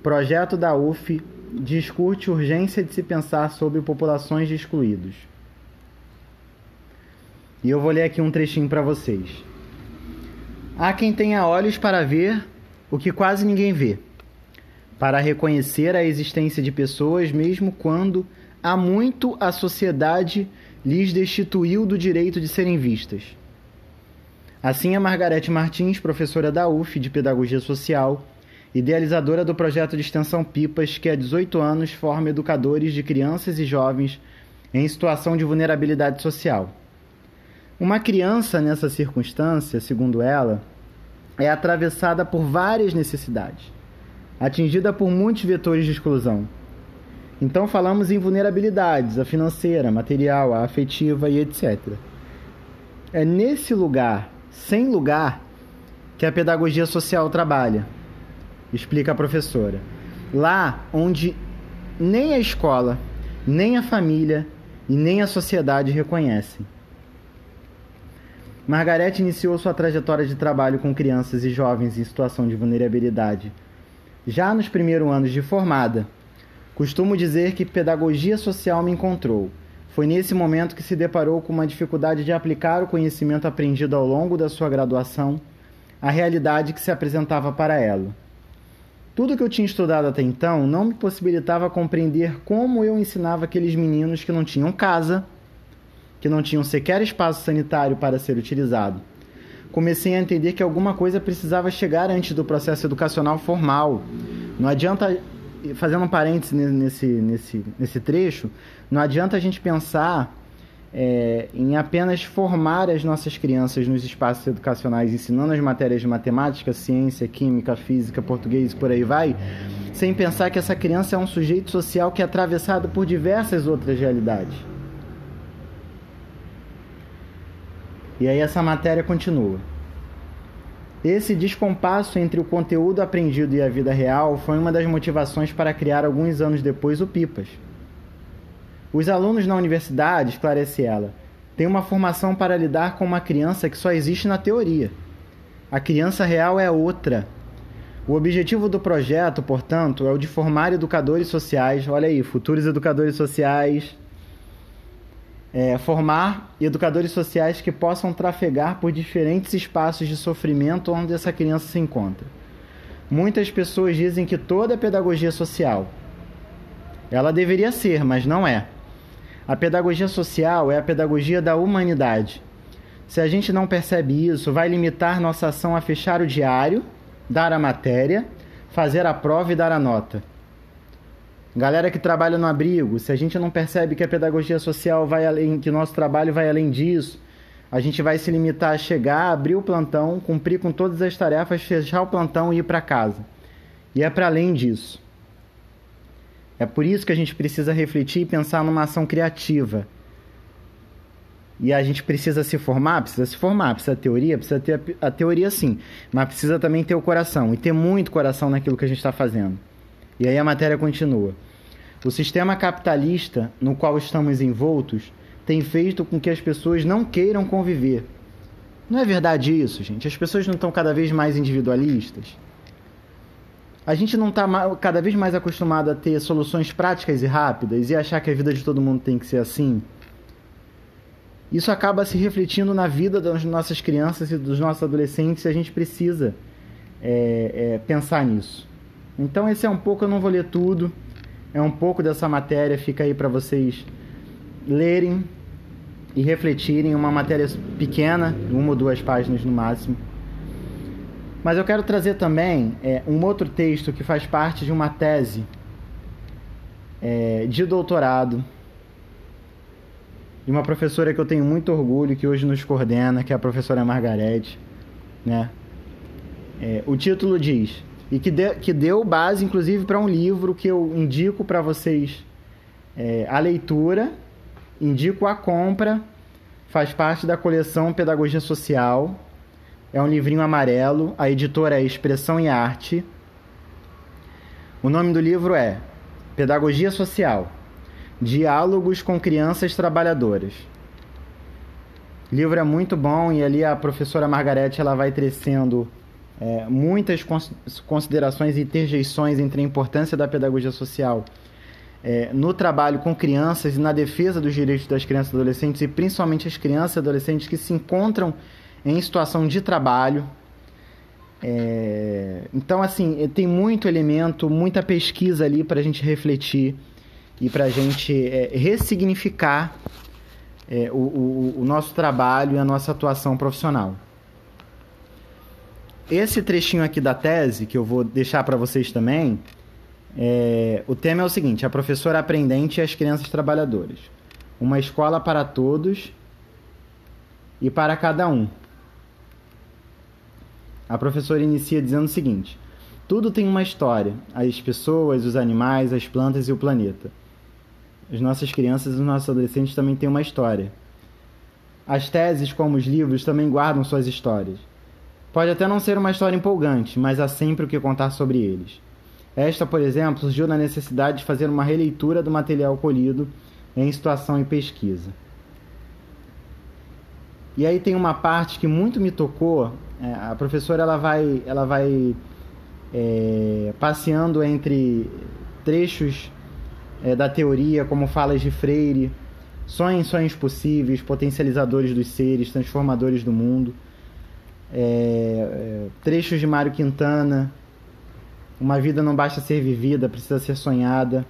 Projeto da UF discute urgência de se pensar sobre populações de excluídos. E eu vou ler aqui um trechinho para vocês. Há quem tenha olhos para ver o que quase ninguém vê para reconhecer a existência de pessoas, mesmo quando há muito a sociedade lhes destituiu do direito de serem vistas. Assim, a Margarete Martins, professora da UF de Pedagogia Social, idealizadora do projeto de extensão PIPAS, que há 18 anos forma educadores de crianças e jovens em situação de vulnerabilidade social. Uma criança nessa circunstância, segundo ela, é atravessada por várias necessidades atingida por muitos vetores de exclusão. Então falamos em vulnerabilidades, a financeira, a material, a afetiva e etc. É nesse lugar, sem lugar, que a pedagogia social trabalha, explica a professora. Lá onde nem a escola, nem a família e nem a sociedade reconhecem. Margarete iniciou sua trajetória de trabalho com crianças e jovens em situação de vulnerabilidade já nos primeiros anos de formada. Costumo dizer que pedagogia social me encontrou. Foi nesse momento que se deparou com uma dificuldade de aplicar o conhecimento aprendido ao longo da sua graduação à realidade que se apresentava para ela. Tudo que eu tinha estudado até então não me possibilitava compreender como eu ensinava aqueles meninos que não tinham casa, que não tinham sequer espaço sanitário para ser utilizado comecei a entender que alguma coisa precisava chegar antes do processo educacional formal. Não adianta, fazendo um parênteses nesse, nesse, nesse trecho, não adianta a gente pensar é, em apenas formar as nossas crianças nos espaços educacionais, ensinando as matérias de matemática, ciência, química, física, português por aí vai, sem pensar que essa criança é um sujeito social que é atravessado por diversas outras realidades. E aí essa matéria continua. Esse descompasso entre o conteúdo aprendido e a vida real foi uma das motivações para criar alguns anos depois o Pipas. Os alunos na universidade, esclarece ela, têm uma formação para lidar com uma criança que só existe na teoria. A criança real é outra. O objetivo do projeto, portanto, é o de formar educadores sociais, olha aí, futuros educadores sociais, é, formar educadores sociais que possam trafegar por diferentes espaços de sofrimento onde essa criança se encontra. Muitas pessoas dizem que toda pedagogia social ela deveria ser, mas não é. A pedagogia social é a pedagogia da humanidade. Se a gente não percebe isso, vai limitar nossa ação a fechar o diário, dar a matéria, fazer a prova e dar a nota. Galera que trabalha no abrigo, se a gente não percebe que a pedagogia social vai além, que nosso trabalho vai além disso, a gente vai se limitar a chegar, abrir o plantão, cumprir com todas as tarefas, fechar o plantão e ir para casa. E é para além disso. É por isso que a gente precisa refletir e pensar numa ação criativa. E a gente precisa se formar, precisa se formar, precisa ter teoria, precisa ter a, a teoria sim, mas precisa também ter o coração e ter muito coração naquilo que a gente está fazendo. E aí a matéria continua. O sistema capitalista no qual estamos envoltos tem feito com que as pessoas não queiram conviver. Não é verdade isso, gente? As pessoas não estão cada vez mais individualistas? A gente não está cada vez mais acostumado a ter soluções práticas e rápidas e achar que a vida de todo mundo tem que ser assim? Isso acaba se refletindo na vida das nossas crianças e dos nossos adolescentes e a gente precisa é, é, pensar nisso. Então, esse é um pouco, eu não vou ler tudo é um pouco dessa matéria, fica aí para vocês lerem. e refletirem uma matéria pequena, uma ou duas páginas no máximo. Mas eu quero trazer também é, um outro texto que faz parte de uma tese é, de doutorado de uma professora que eu tenho muito orgulho, que hoje nos coordena, que é a professora Margarete. Né? É, o título diz, e que, de, que deu base, inclusive, para um livro que eu indico para vocês é, a leitura, indico a compra, faz parte da coleção Pedagogia Social. É um livrinho amarelo, a editora é Expressão e Arte. O nome do livro é Pedagogia Social Diálogos com Crianças Trabalhadoras. O livro é muito bom e ali a professora Margarete ela vai tecendo é, muitas considerações e interjeições entre a importância da pedagogia social é, no trabalho com crianças e na defesa dos direitos das crianças e adolescentes, e principalmente as crianças e adolescentes que se encontram em situação de trabalho. É, então, assim, tem muito elemento, muita pesquisa ali para a gente refletir e para a gente é, ressignificar é, o, o, o nosso trabalho e a nossa atuação profissional. Esse trechinho aqui da tese, que eu vou deixar para vocês também, é, o tema é o seguinte: a professora aprendente e as crianças trabalhadoras. Uma escola para todos e para cada um. A professora inicia dizendo o seguinte: tudo tem uma história, as pessoas, os animais, as plantas e o planeta. As nossas crianças e os nossos adolescentes também têm uma história. As teses, como os livros, também guardam suas histórias. Pode até não ser uma história empolgante, mas há sempre o que contar sobre eles. Esta, por exemplo, surgiu na necessidade de fazer uma releitura do material colhido em situação e pesquisa. E aí tem uma parte que muito me tocou. É, a professora ela vai, ela vai é, passeando entre trechos é, da teoria, como falas de Freire, sonhos, sonhos possíveis, potencializadores dos seres, transformadores do mundo é, é, trechos de Mário Quintana, Uma vida não basta ser vivida, precisa ser sonhada.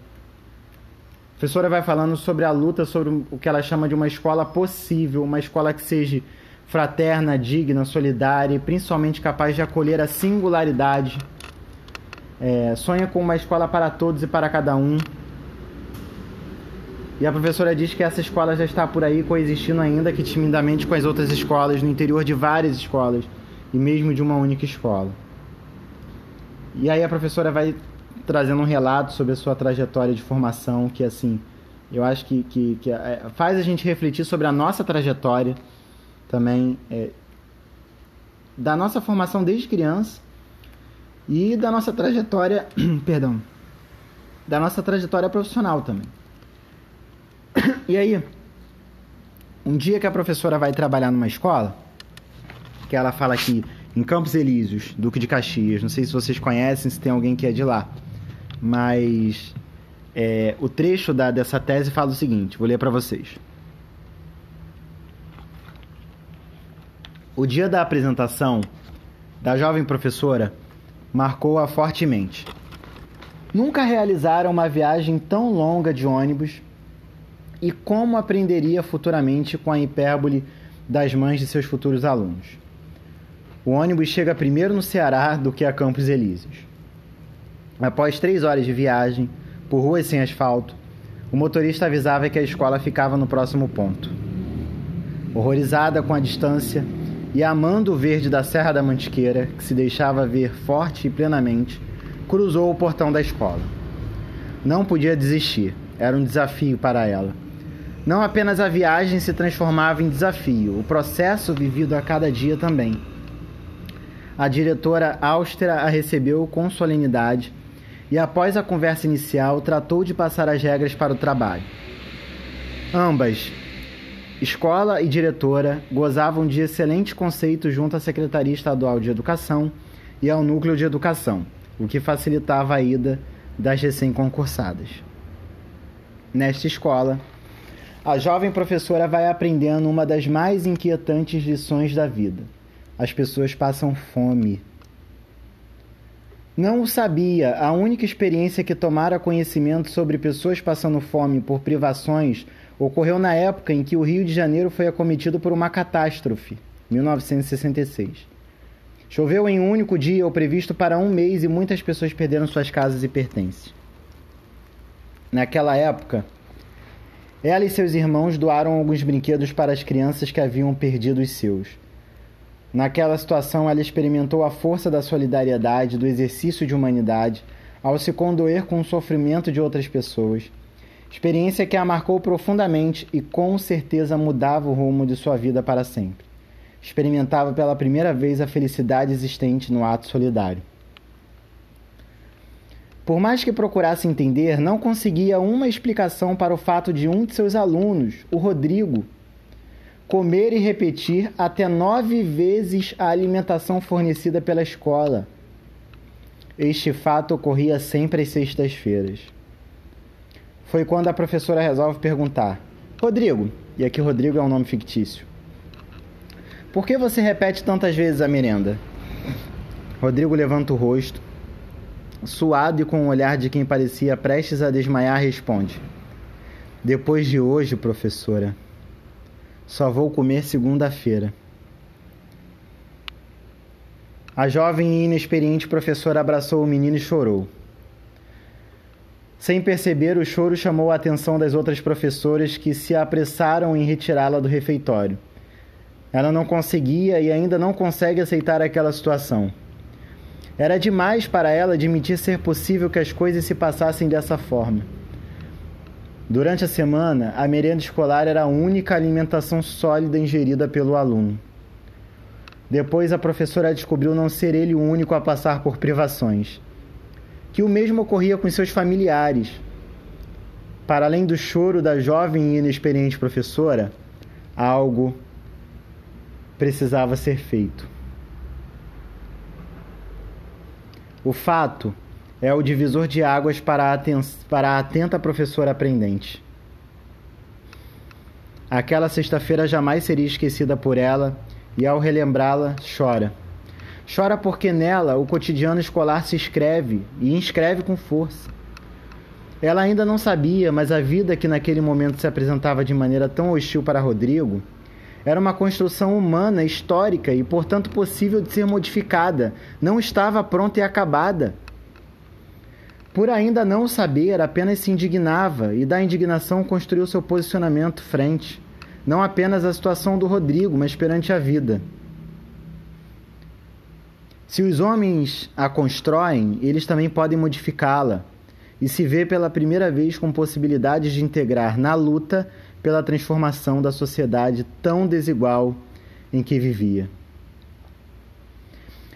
A professora vai falando sobre a luta, sobre o que ela chama de uma escola possível, uma escola que seja fraterna, digna, solidária e principalmente capaz de acolher a singularidade. É, sonha com uma escola para todos e para cada um. E a professora diz que essa escola já está por aí coexistindo ainda que timidamente com as outras escolas, no interior de várias escolas e mesmo de uma única escola. E aí a professora vai trazendo um relato sobre a sua trajetória de formação, que assim, eu acho que, que, que é, faz a gente refletir sobre a nossa trajetória também, é, da nossa formação desde criança e da nossa trajetória, (clears throat) perdão, da nossa trajetória profissional também. E aí, um dia que a professora vai trabalhar numa escola, que ela fala aqui em Campos Elíseos, Duque de Caxias, não sei se vocês conhecem, se tem alguém que é de lá, mas é, o trecho da, dessa tese fala o seguinte: vou ler para vocês. O dia da apresentação da jovem professora marcou-a fortemente. Nunca realizaram uma viagem tão longa de ônibus e como aprenderia futuramente com a hipérbole das mães de seus futuros alunos. O ônibus chega primeiro no Ceará do que a Campos Elíseos. Após três horas de viagem, por ruas sem asfalto, o motorista avisava que a escola ficava no próximo ponto. Horrorizada com a distância e amando o verde da Serra da Mantiqueira, que se deixava ver forte e plenamente, cruzou o portão da escola. Não podia desistir, era um desafio para ela não apenas a viagem se transformava em desafio, o processo vivido a cada dia também. A diretora austera a recebeu com solenidade e, após a conversa inicial, tratou de passar as regras para o trabalho. Ambas, escola e diretora, gozavam de excelente conceito junto à Secretaria Estadual de Educação e ao Núcleo de Educação, o que facilitava a ida das recém-concursadas. Nesta escola, a jovem professora vai aprendendo uma das mais inquietantes lições da vida. As pessoas passam fome. Não o sabia. A única experiência que tomara conhecimento sobre pessoas passando fome por privações ocorreu na época em que o Rio de Janeiro foi acometido por uma catástrofe, 1966. Choveu em um único dia, o previsto para um mês, e muitas pessoas perderam suas casas e pertences. Naquela época, ela e seus irmãos doaram alguns brinquedos para as crianças que haviam perdido os seus. Naquela situação, ela experimentou a força da solidariedade, do exercício de humanidade, ao se condoer com o sofrimento de outras pessoas. Experiência que a marcou profundamente e com certeza mudava o rumo de sua vida para sempre. Experimentava pela primeira vez a felicidade existente no ato solidário. Por mais que procurasse entender, não conseguia uma explicação para o fato de um de seus alunos, o Rodrigo, comer e repetir até nove vezes a alimentação fornecida pela escola. Este fato ocorria sempre às sextas-feiras. Foi quando a professora resolve perguntar: Rodrigo, e aqui Rodrigo é um nome fictício, por que você repete tantas vezes a merenda? Rodrigo levanta o rosto, suado e com o olhar de quem parecia prestes a desmaiar, responde: Depois de hoje, professora, só vou comer segunda-feira. A jovem e inexperiente professora abraçou o menino e chorou. Sem perceber, o choro chamou a atenção das outras professoras que se apressaram em retirá-la do refeitório. Ela não conseguia e ainda não consegue aceitar aquela situação. Era demais para ela admitir ser possível que as coisas se passassem dessa forma. Durante a semana, a merenda escolar era a única alimentação sólida ingerida pelo aluno. Depois, a professora descobriu não ser ele o único a passar por privações, que o mesmo ocorria com seus familiares. Para além do choro da jovem e inexperiente professora, algo precisava ser feito. O fato é o divisor de águas para a, para a atenta professora aprendente. Aquela sexta-feira jamais seria esquecida por ela e, ao relembrá-la, chora. Chora porque nela o cotidiano escolar se escreve e inscreve com força. Ela ainda não sabia, mas a vida que naquele momento se apresentava de maneira tão hostil para Rodrigo era uma construção humana, histórica e, portanto, possível de ser modificada. Não estava pronta e acabada. Por ainda não saber, apenas se indignava e da indignação construiu seu posicionamento frente, não apenas à situação do Rodrigo, mas perante a vida. Se os homens a constroem, eles também podem modificá-la e se vê pela primeira vez com possibilidades de integrar na luta pela transformação da sociedade tão desigual em que vivia.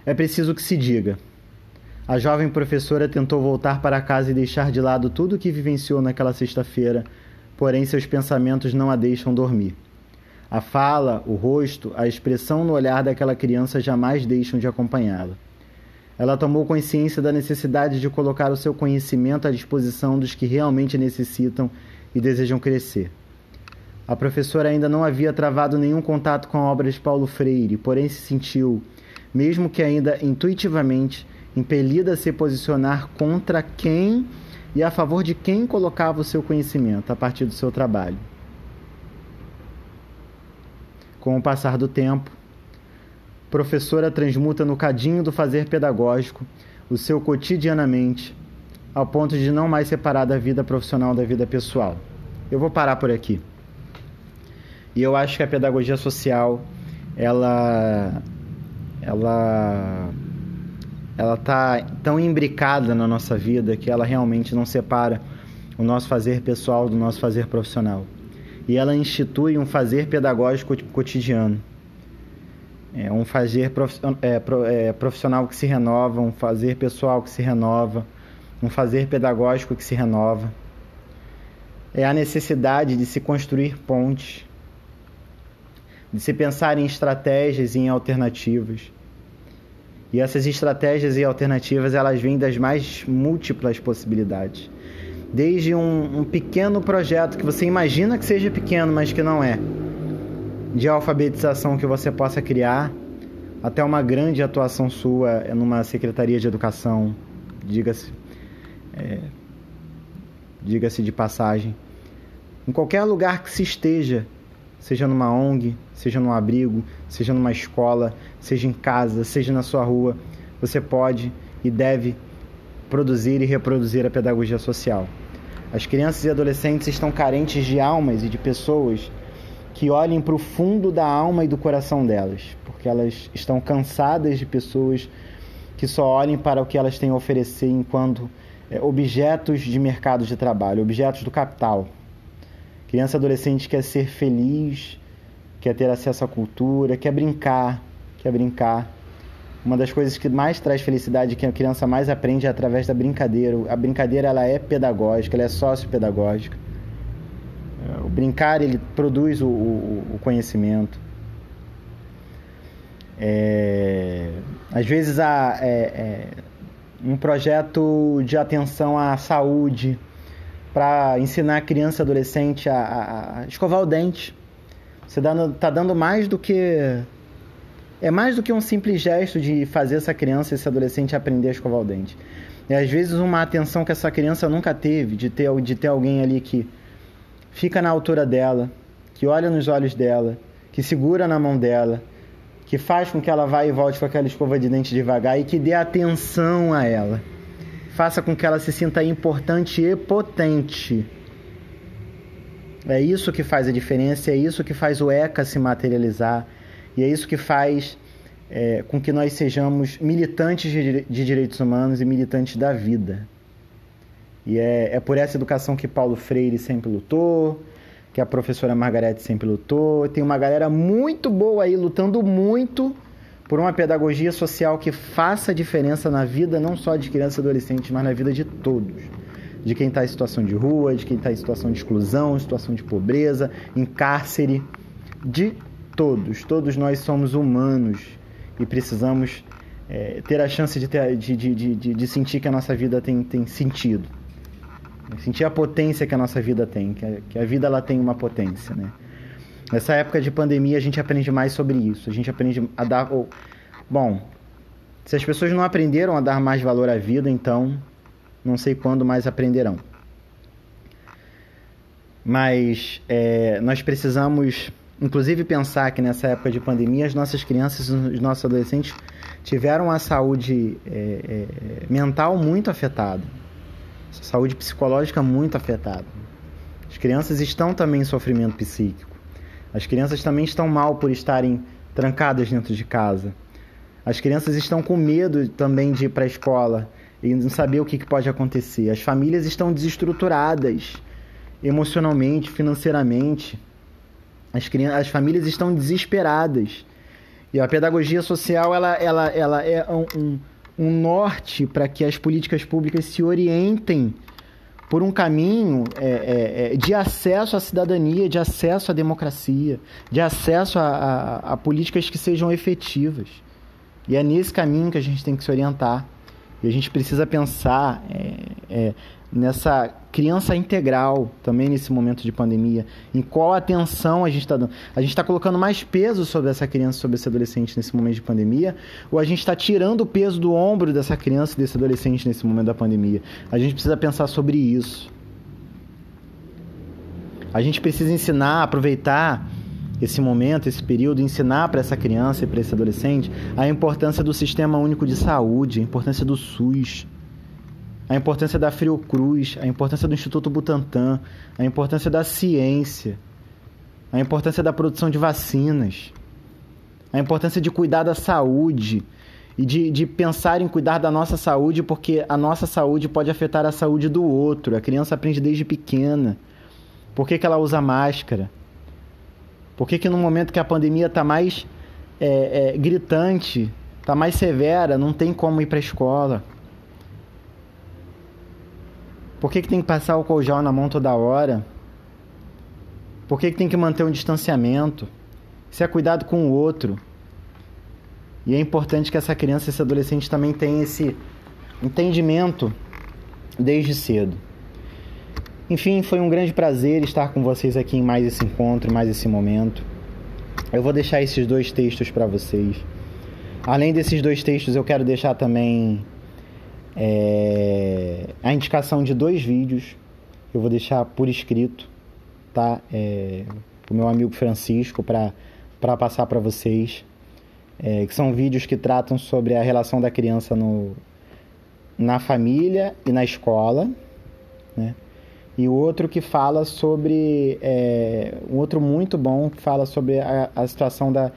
É preciso que se diga. A jovem professora tentou voltar para casa e deixar de lado tudo o que vivenciou naquela sexta-feira, porém seus pensamentos não a deixam dormir. A fala, o rosto, a expressão no olhar daquela criança jamais deixam de acompanhá-la. Ela tomou consciência da necessidade de colocar o seu conhecimento à disposição dos que realmente necessitam e desejam crescer. A professora ainda não havia travado nenhum contato com a obra de Paulo Freire, porém se sentiu, mesmo que ainda intuitivamente, impelida a se posicionar contra quem e a favor de quem colocava o seu conhecimento a partir do seu trabalho. Com o passar do tempo, professora transmuta no cadinho do fazer pedagógico o seu cotidianamente, ao ponto de não mais separar da vida profissional da vida pessoal. Eu vou parar por aqui. E eu acho que a pedagogia social, ela ela ela tá tão imbricada na nossa vida que ela realmente não separa o nosso fazer pessoal do nosso fazer profissional. E ela institui um fazer pedagógico cotidiano. É um fazer é, é, profissional que se renova, um fazer pessoal que se renova, um fazer pedagógico que se renova. É a necessidade de se construir pontes de se pensar em estratégias e em alternativas. E essas estratégias e alternativas elas vêm das mais múltiplas possibilidades. Desde um, um pequeno projeto que você imagina que seja pequeno, mas que não é, de alfabetização que você possa criar, até uma grande atuação sua numa secretaria de educação, diga-se, é, diga-se de passagem, em qualquer lugar que se esteja, seja numa ONG, seja num abrigo, seja numa escola, seja em casa, seja na sua rua, você pode e deve produzir e reproduzir a pedagogia social. As crianças e adolescentes estão carentes de almas e de pessoas que olhem para o fundo da alma e do coração delas, porque elas estão cansadas de pessoas que só olhem para o que elas têm a oferecer enquanto é, objetos de mercado de trabalho, objetos do capital. Criança adolescente quer ser feliz, quer ter acesso à cultura, quer brincar, quer brincar uma das coisas que mais traz felicidade, que a criança mais aprende é através da brincadeira. A brincadeira ela é pedagógica, ela é sociopedagógica. O brincar ele produz o, o, o conhecimento. É, às vezes há é, é, um projeto de atenção à saúde para ensinar a criança adolescente a, a, a escovar o dente. Você está dando mais do que é mais do que um simples gesto de fazer essa criança, esse adolescente aprender a escovar o dente. É às vezes uma atenção que essa criança nunca teve, de ter, de ter alguém ali que fica na altura dela, que olha nos olhos dela, que segura na mão dela, que faz com que ela vá e volte com aquela escova de dente devagar e que dê atenção a ela. Faça com que ela se sinta importante e potente. É isso que faz a diferença, é isso que faz o ECA se materializar e é isso que faz é, com que nós sejamos militantes de, de, direitos humanos e militantes da vida. E é, é por essa educação que Paulo Freire sempre lutou, que a professora Margarete sempre lutou. Tem uma galera muito boa aí lutando muito por uma pedagogia social que faça diferença na vida não só de crianças e adolescentes, mas na vida de todos. De quem está em situação de rua, de quem está em situação de exclusão, situação de pobreza, em cárcere, de todos, todos nós somos humanos e precisamos é, ter a chance de, ter, de, de, de, de, sentir que a nossa vida tem, tem sentido. Sentir a potência que a nossa vida tem, que a, que a vida ela tem uma potência, né? Nessa época de pandemia a gente aprende mais sobre isso. A gente aprende a dar. Bom, se as pessoas não aprenderam a dar mais valor à vida, então não sei quando mais aprenderão. Mas é, nós precisamos Inclusive pensar que nessa época de pandemia as nossas crianças os nossos adolescentes tiveram a saúde é, é, mental muito afetada, saúde psicológica muito afetada. As crianças estão também em sofrimento psíquico. As crianças também estão mal por estarem trancadas dentro de casa. As crianças estão com medo também de ir para a escola e não saber o que, pode acontecer. As famílias estão desestruturadas emocionalmente, financeiramente. As, crianças, as famílias estão desesperadas. E a pedagogia social ela, ela, ela é um, um norte para que as políticas públicas se orientem por um caminho é, é, é, de acesso à cidadania, de acesso à democracia, de acesso a, a, a, políticas que sejam efetivas. E é nesse caminho que a gente tem que se orientar. E a gente precisa pensar é, é, nessa criança integral também nesse momento de pandemia, em qual atenção a gente está dando. A gente está colocando mais peso sobre essa criança, sobre esse adolescente nesse momento de pandemia, ou a gente está tirando o peso do ombro dessa criança, desse adolescente nesse momento da pandemia. A gente precisa pensar sobre isso. A gente precisa ensinar, aproveitar esse momento, esse período, ensinar para essa criança e para esse adolescente a importância do Sistema Único de Saúde, a importância do SUS a importância da Fiocruz, a importância do Instituto Butantan, a importância da ciência, a importância da produção de vacinas, a importância de cuidar da saúde e de, de pensar em cuidar da nossa saúde, porque a nossa saúde pode afetar a saúde do outro. A criança aprende desde pequena. Por que, que ela usa máscara? Por que, que no momento que a pandemia está mais é, é, gritante, está mais severa, não tem como ir para a escola? Por que, que tem que passar o gel na mão toda hora? Por que, que tem que manter um distanciamento? Isso é cuidado com o outro. E é importante que essa criança, esse adolescente também tenha esse entendimento desde cedo. Enfim, foi um grande prazer estar com vocês aqui em mais esse encontro, mais esse momento. Eu vou deixar esses dois textos para vocês. Além desses dois textos, eu quero deixar também é, a indicação de dois vídeos. Eu vou deixar por escrito, tá? É, o meu amigo Francisco para passar para vocês. É, que são vídeos que tratam sobre a relação da criança no, na família e na escola, né? E outro que fala sobre. É, um outro muito bom que fala sobre a, a situação da,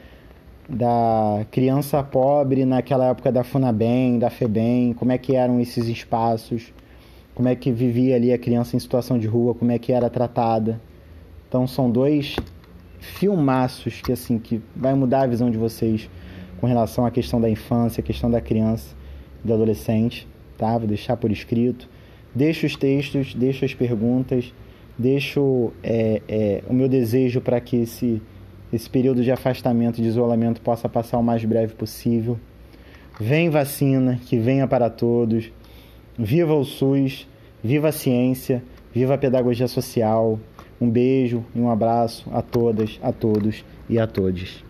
da criança pobre naquela época da Funabem, da FEBEM, como é que eram esses espaços, como é que vivia ali a criança em situação de rua, como é que era tratada. Então são dois filmaços que assim que vai mudar a visão de vocês com relação à questão da infância, a questão da criança do adolescente, tá? Vou deixar por escrito. Deixo os textos, deixo as perguntas, deixo é, é, o meu desejo para que esse, esse período de afastamento, de isolamento possa passar o mais breve possível. Vem vacina, que venha para todos. Viva o SUS, viva a ciência, viva a pedagogia social. Um beijo e um abraço a todas, a todos e a todos.